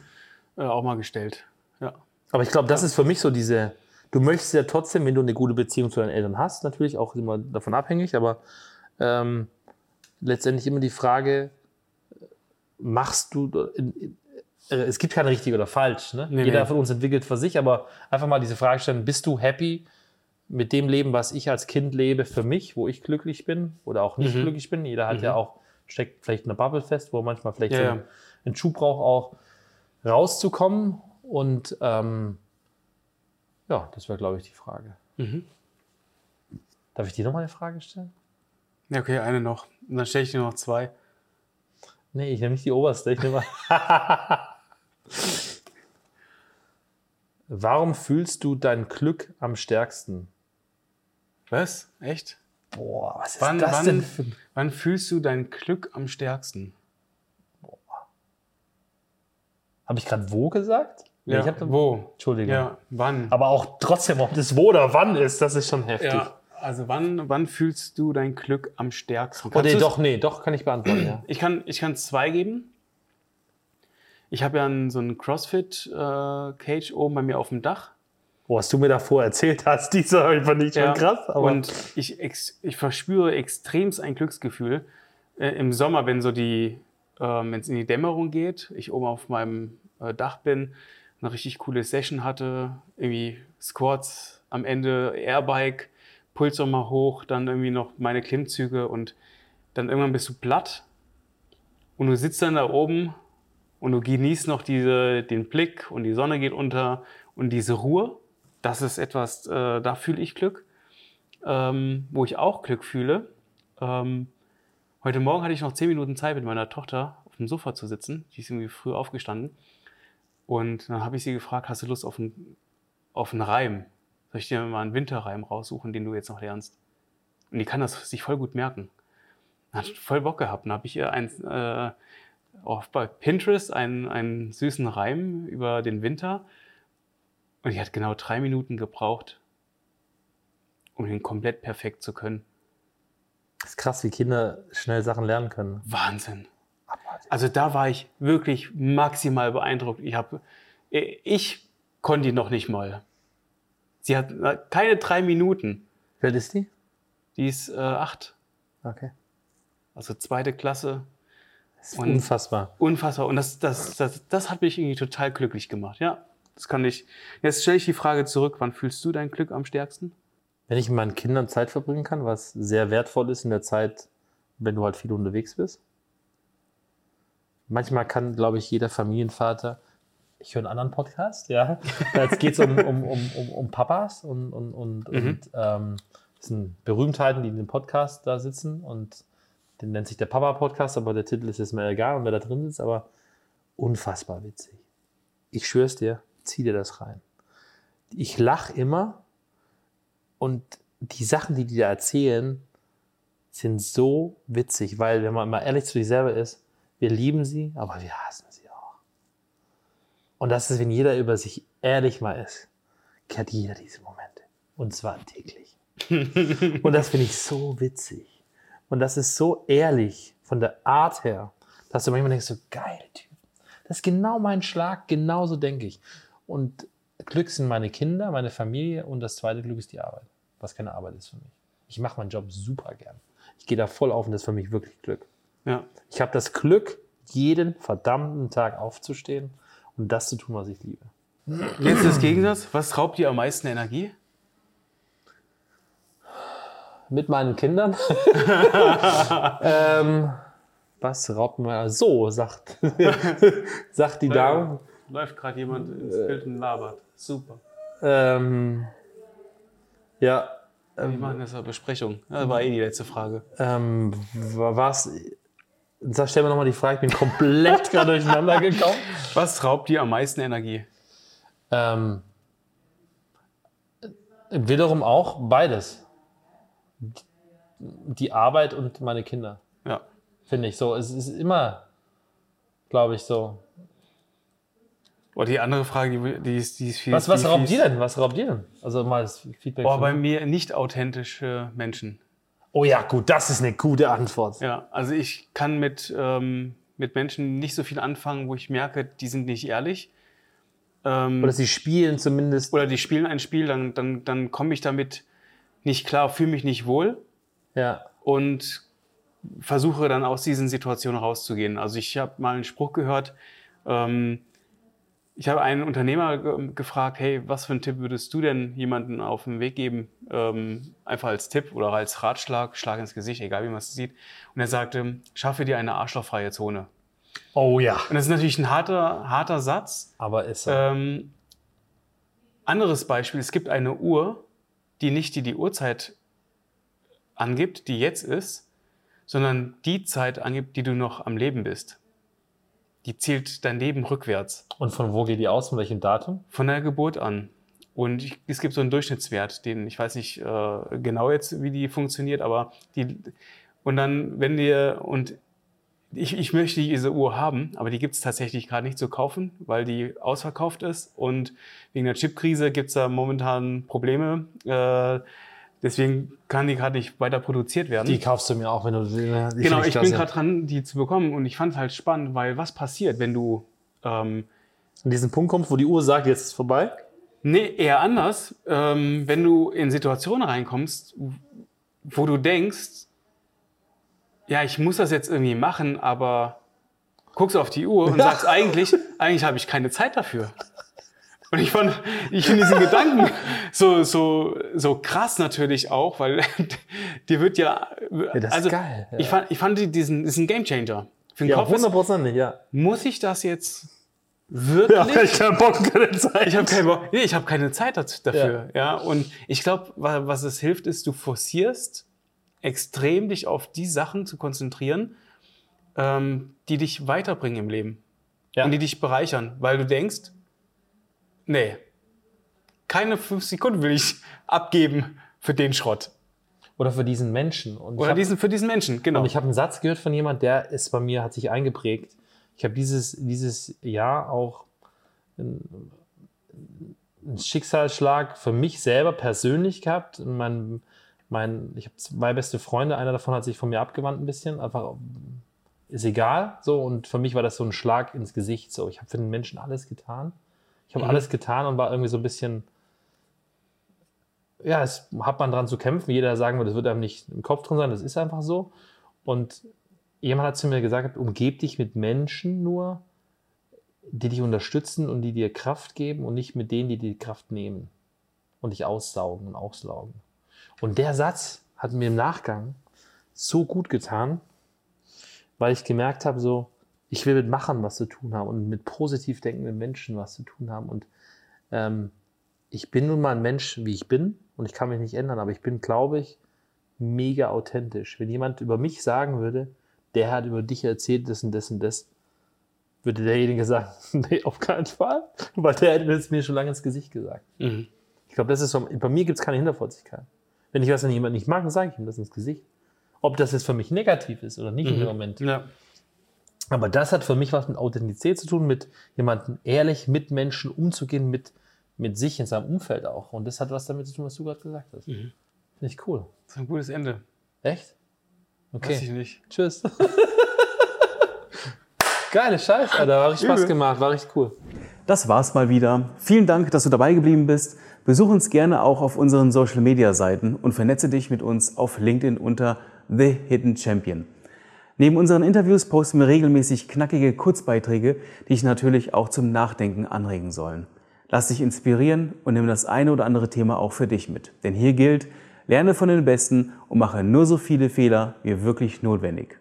Speaker 4: äh, auch mal gestellt. Ja.
Speaker 1: Aber ich glaube, das ist für mich so diese. Du möchtest ja trotzdem, wenn du eine gute Beziehung zu deinen Eltern hast, natürlich auch immer davon abhängig, aber ähm, letztendlich immer die Frage, machst du. Äh, es gibt keine richtig oder falsch. Ne?
Speaker 4: Nee,
Speaker 1: Jeder
Speaker 4: nee.
Speaker 1: von uns entwickelt für sich, aber einfach mal diese Frage stellen: Bist du happy mit dem Leben, was ich als Kind lebe, für mich, wo ich glücklich bin oder auch nicht
Speaker 4: Mhm.
Speaker 1: glücklich bin? Jeder hat ja auch, steckt vielleicht in einer Bubble fest, wo er manchmal vielleicht
Speaker 4: Ja,
Speaker 1: so einen- einen Schub braucht, auch rauszukommen. Und ähm, ja, das wäre, glaube ich, die Frage.
Speaker 4: Mhm.
Speaker 1: Darf ich dir noch mal eine Frage stellen?
Speaker 4: Ja, okay, eine noch. Und dann stelle ich dir noch zwei.
Speaker 1: Nee, ich nehme nicht die oberste. Ich nehme Warum fühlst du dein Glück am stärksten?
Speaker 4: Was? Echt?
Speaker 1: Boah, was ist
Speaker 4: Wann,
Speaker 1: das
Speaker 4: wann,
Speaker 1: denn für
Speaker 4: wann fühlst du dein Glück am stärksten?
Speaker 1: Habe ich gerade wo gesagt? Nee, ich hab,
Speaker 4: wo?
Speaker 1: Entschuldigung.
Speaker 4: Ja, wann?
Speaker 1: Aber auch trotzdem, ob das wo oder wann ist, das ist schon heftig.
Speaker 4: Ja, also wann, wann fühlst du dein Glück am stärksten?
Speaker 1: Oh, nee,
Speaker 4: du's-
Speaker 1: doch, nee, doch, kann ich beantworten, ja.
Speaker 4: Ich kann, ich kann zwei geben. Ich habe ja einen, so einen CrossFit-Cage oben bei mir auf dem Dach.
Speaker 1: Wo was du mir davor erzählt hast, dieser einfach nicht schon krass. Aber
Speaker 4: und ich, ich verspüre extremst ein Glücksgefühl. Äh, Im Sommer, wenn so die, ähm, wenn es in die Dämmerung geht, ich oben auf meinem äh, Dach bin, eine richtig coole Session hatte, irgendwie Squats, am Ende Airbike, Puls nochmal hoch, dann irgendwie noch meine Klimmzüge und dann irgendwann bist du platt und du sitzt dann da oben und du genießt noch diese, den Blick und die Sonne geht unter und diese Ruhe. Das ist etwas, äh, da fühle ich Glück. Ähm, wo ich auch Glück fühle. Ähm, heute Morgen hatte ich noch zehn Minuten Zeit, mit meiner Tochter auf dem Sofa zu sitzen. Die ist irgendwie früh aufgestanden. Und dann habe ich sie gefragt, hast du Lust auf einen, auf einen Reim? Soll ich dir mal einen Winterreim raussuchen, den du jetzt noch lernst? Und die kann das sich voll gut merken. Hat voll Bock gehabt. Dann habe ich ihr ein, äh, auch bei Pinterest einen, einen süßen Reim über den Winter. Und die hat genau drei Minuten gebraucht, um ihn komplett perfekt zu können.
Speaker 1: ist krass, wie Kinder schnell Sachen lernen können.
Speaker 4: Wahnsinn. Also da war ich wirklich maximal beeindruckt. Ich, hab, ich konnte die noch nicht mal. Sie hat keine drei Minuten.
Speaker 1: Wie alt ist die?
Speaker 4: Die ist äh, acht,
Speaker 1: Okay.
Speaker 4: also zweite Klasse.
Speaker 1: Das ist
Speaker 4: Und-
Speaker 1: unfassbar.
Speaker 4: Unfassbar. Und das, das, das, das hat mich irgendwie total glücklich gemacht. Ja, das kann ich. Jetzt stelle ich die Frage zurück: Wann fühlst du dein Glück am stärksten?
Speaker 1: Wenn ich mit meinen Kindern Zeit verbringen kann, was sehr wertvoll ist in der Zeit, wenn du halt viel unterwegs bist. manchmal kann, glaube ich, jeder Familienvater, ich höre einen anderen Podcast, ja. Jetzt geht es um, um, um, um, um Papas und, und, und,
Speaker 4: Mhm.
Speaker 1: und ähm, das sind Berühmtheiten, die in dem Podcast da sitzen und den nennt sich der Papa-Podcast, aber der Titel ist jetzt mir egal und wer da drin sitzt, aber unfassbar witzig. Ich schwör's dir, zieh dir das rein. Ich lach immer und die Sachen, die die da erzählen, sind so witzig, weil wenn man mal ehrlich zu sich selber ist, wir lieben sie, aber wir hassen sie. Und das ist, wenn jeder über sich ehrlich mal ist, kennt jeder diese Momente. Und zwar täglich. und das finde ich so witzig. Und das ist so ehrlich von der Art her, dass du manchmal denkst, so geil, Typ. Das ist genau mein Schlag, genauso denke ich. Und Glück sind meine Kinder, meine Familie und das zweite Glück ist die Arbeit, was keine Arbeit ist für mich. Ich mache meinen Job super gern. Ich gehe da voll auf und das ist für mich wirklich Glück.
Speaker 4: Ja.
Speaker 1: Ich habe das Glück, jeden verdammten Tag aufzustehen und das zu tun, was ich liebe.
Speaker 4: Jetzt das Gegensatz. Was raubt dir am meisten Energie?
Speaker 1: Mit meinen Kindern. ähm, was raubt mir? So, sagt, sagt die Dame.
Speaker 4: Läuft gerade jemand ins Bild und labert. Super.
Speaker 1: Ähm, ja,
Speaker 4: Wir machen jetzt eine Besprechung. Das war eh die letzte Frage.
Speaker 1: ähm, wa- was? Sag, stell mir nochmal die Frage, ich bin komplett gerade durcheinander gekommen.
Speaker 4: Was raubt dir am meisten Energie?
Speaker 1: Ähm, wiederum auch beides. Die Arbeit und meine Kinder,
Speaker 4: Ja.
Speaker 1: finde ich so. Es ist immer, glaube ich, so.
Speaker 4: Oder die andere Frage, die, die, ist, die ist viel.
Speaker 1: Was, was raubt dir denn? Was raubt dir denn? Also mal das Feedback.
Speaker 4: Oh,
Speaker 1: von
Speaker 4: bei
Speaker 1: mir
Speaker 4: nicht authentische Menschen.
Speaker 1: Oh ja, gut, das ist eine gute Antwort.
Speaker 4: Ja, also ich kann mit, ähm, mit Menschen nicht so viel anfangen, wo ich merke, die sind nicht ehrlich. Ähm,
Speaker 1: Oder sie spielen zumindest.
Speaker 4: oder die spielen ein Spiel, dann, dann, dann komme ich damit nicht klar, fühle mich nicht wohl
Speaker 1: Ja.
Speaker 4: und versuche dann aus diesen Situationen rauszugehen. Also ich habe mal einen Spruch gehört, ähm, ich habe einen Unternehmer ge gefragt, hey, was für einen Tipp würdest du denn jemandem auf den Weg geben, ähm, einfach als Tipp oder als Ratschlag, Schlag ins Gesicht, egal wie man es sieht. Und er sagte, schaffe dir eine arschlochfreie Zone.
Speaker 1: Oh ja.
Speaker 4: Und das ist natürlich ein harter, harter Satz,
Speaker 1: Aber ist so.
Speaker 4: ähm, anderes Beispiel, es gibt eine Uhr, die nicht die, die Uhrzeit angibt, die jetzt ist, sondern die Zeit angibt, die du noch am Leben bist. Die zielt dein Leben rückwärts,
Speaker 1: Und von wo geht die aus? Von welchem Datum?
Speaker 4: von der Geburt an. Und ich, es gibt so einen Durchschnittswert, den ich weiß nicht äh, genau jetzt, wie die funktioniert, aber die und dann, wenn dir und ich, ich möchte diese Uhr haben, aber die gibt es tatsächlich gerade nicht zu kaufen, weil die ausverkauft ist und wegen der Chipkrise gibt es da momentan Probleme. Äh, deswegen kann die gerade nicht weiter produziert werden.
Speaker 1: Die kaufst du mir auch, wenn du. Die
Speaker 4: Genau, ich bin gerade dran, die zu bekommen und ich fand es halt spannend, weil was passiert, wenn du ähm,
Speaker 1: An diesen Punkt kommst, wo die Uhr sagt, jetzt ist es vorbei.
Speaker 4: Nee, eher anders. Ähm, wenn du in Situationen reinkommst, wo du denkst, ja, ich muss das jetzt irgendwie machen, aber guckst auf die Uhr und sagst eigentlich, eigentlich habe ich keine Zeit dafür. Und ich fand, ich finde diesen Gedanken so, so, so krass natürlich auch, weil dir wird ja,
Speaker 1: das ist
Speaker 4: also
Speaker 1: geil, ja.
Speaker 4: ich fand, ich fand diesen, diesen Game Changer. Für den
Speaker 1: Ja,
Speaker 4: Kopf ist,
Speaker 1: hundertprozentig, ja.
Speaker 4: muss ich das jetzt wirklich?
Speaker 1: ich keinen Bock keine Zeit.
Speaker 4: Ich habe keine, Bock- nee, ich hab keine Zeit dafür. Ja. Und ich glaube, was es hilft, ist, du forcierst extrem dich auf die Sachen zu konzentrieren, ähm, die dich weiterbringen im Leben
Speaker 1: Ja.
Speaker 4: und die dich bereichern, weil du denkst, nee, keine fünf Sekunden will ich abgeben für den Schrott.
Speaker 1: Oder für diesen Menschen. Und
Speaker 4: Oder
Speaker 1: hab-
Speaker 4: diesen, für diesen Menschen, genau.
Speaker 1: Und ich habe einen Satz gehört von jemand, der ist bei mir, hat sich eingeprägt. Ich habe dieses, dieses Jahr auch einen, einen Schicksalsschlag für mich selber persönlich gehabt. Mein, mein, ich habe zwei beste Freunde, einer davon hat sich von mir abgewandt ein bisschen, einfach ist egal. So, und für mich war das so ein Schlag ins Gesicht. So, ich habe für den Menschen alles getan. Ich habe
Speaker 4: Mhm.
Speaker 1: alles getan und war irgendwie so ein bisschen ja, es hat man dran zu kämpfen. Jeder sagen würde, das wird einem nicht im Kopf drin sein, das ist einfach so. Und jemand hat zu mir gesagt, umgeb dich mit Menschen nur, die dich unterstützen und die dir Kraft geben und nicht mit denen, die dir die Kraft nehmen und dich aussaugen und auslaugen. Und der Satz hat mir im Nachgang so gut getan, weil ich gemerkt habe, so, ich will mit Machern was zu tun haben und mit positiv denkenden Menschen was zu tun haben. Und ähm, ich bin nun mal ein Mensch, wie ich bin und ich kann mich nicht ändern, aber ich bin, glaube ich, mega authentisch. Wenn jemand über mich sagen würde, der hat über dich erzählt, das und das und das, würde derjenige sagen, nee, auf keinen Fall, weil der hätte es mir schon lange ins Gesicht gesagt.
Speaker 5: Mhm.
Speaker 1: Ich glaube, das ist so, bei mir gibt es keine Hinterfotzigkeit. Wenn ich was an jemanden nicht mag, dann sage ich ihm das ins Gesicht. Ob das jetzt für mich negativ ist oder nicht
Speaker 5: Mhm.
Speaker 1: dem Moment.
Speaker 5: Ja.
Speaker 1: Aber das hat für mich was mit Authentizität zu tun, mit jemandem ehrlich mit Menschen umzugehen, mit, mit sich in seinem Umfeld auch. Und das hat was damit zu tun, was du gerade gesagt hast.
Speaker 5: Mhm.
Speaker 1: Finde ich cool.
Speaker 5: Das ist ein gutes Ende.
Speaker 1: Echt?
Speaker 5: Weiß ich
Speaker 1: Okay.
Speaker 5: nicht.
Speaker 1: Tschüss. Geile Scheiße, Alter. War richtig Spaß gemacht. War richtig cool.
Speaker 4: Das war's mal wieder. Vielen Dank, dass du dabei geblieben bist. Besuch uns gerne auch auf unseren Social Media Seiten und vernetze dich mit uns auf LinkedIn unter The Hidden Champion. Neben unseren Interviews posten wir regelmäßig knackige Kurzbeiträge, die dich natürlich auch zum Nachdenken anregen sollen. Lass dich inspirieren und nimm das eine oder andere Thema auch für dich mit. Denn hier gilt, lerne von den Besten und mache nur so viele Fehler wie wirklich notwendig.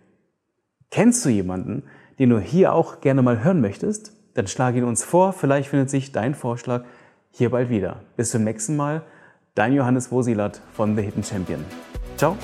Speaker 4: Kennst du jemanden, den du hier auch gerne mal hören möchtest? Dann schlag ihn uns vor, vielleicht findet sich dein Vorschlag hier bald wieder. Bis zum nächsten Mal, dein Johannes Wosilat von The Hidden Champion. Ciao.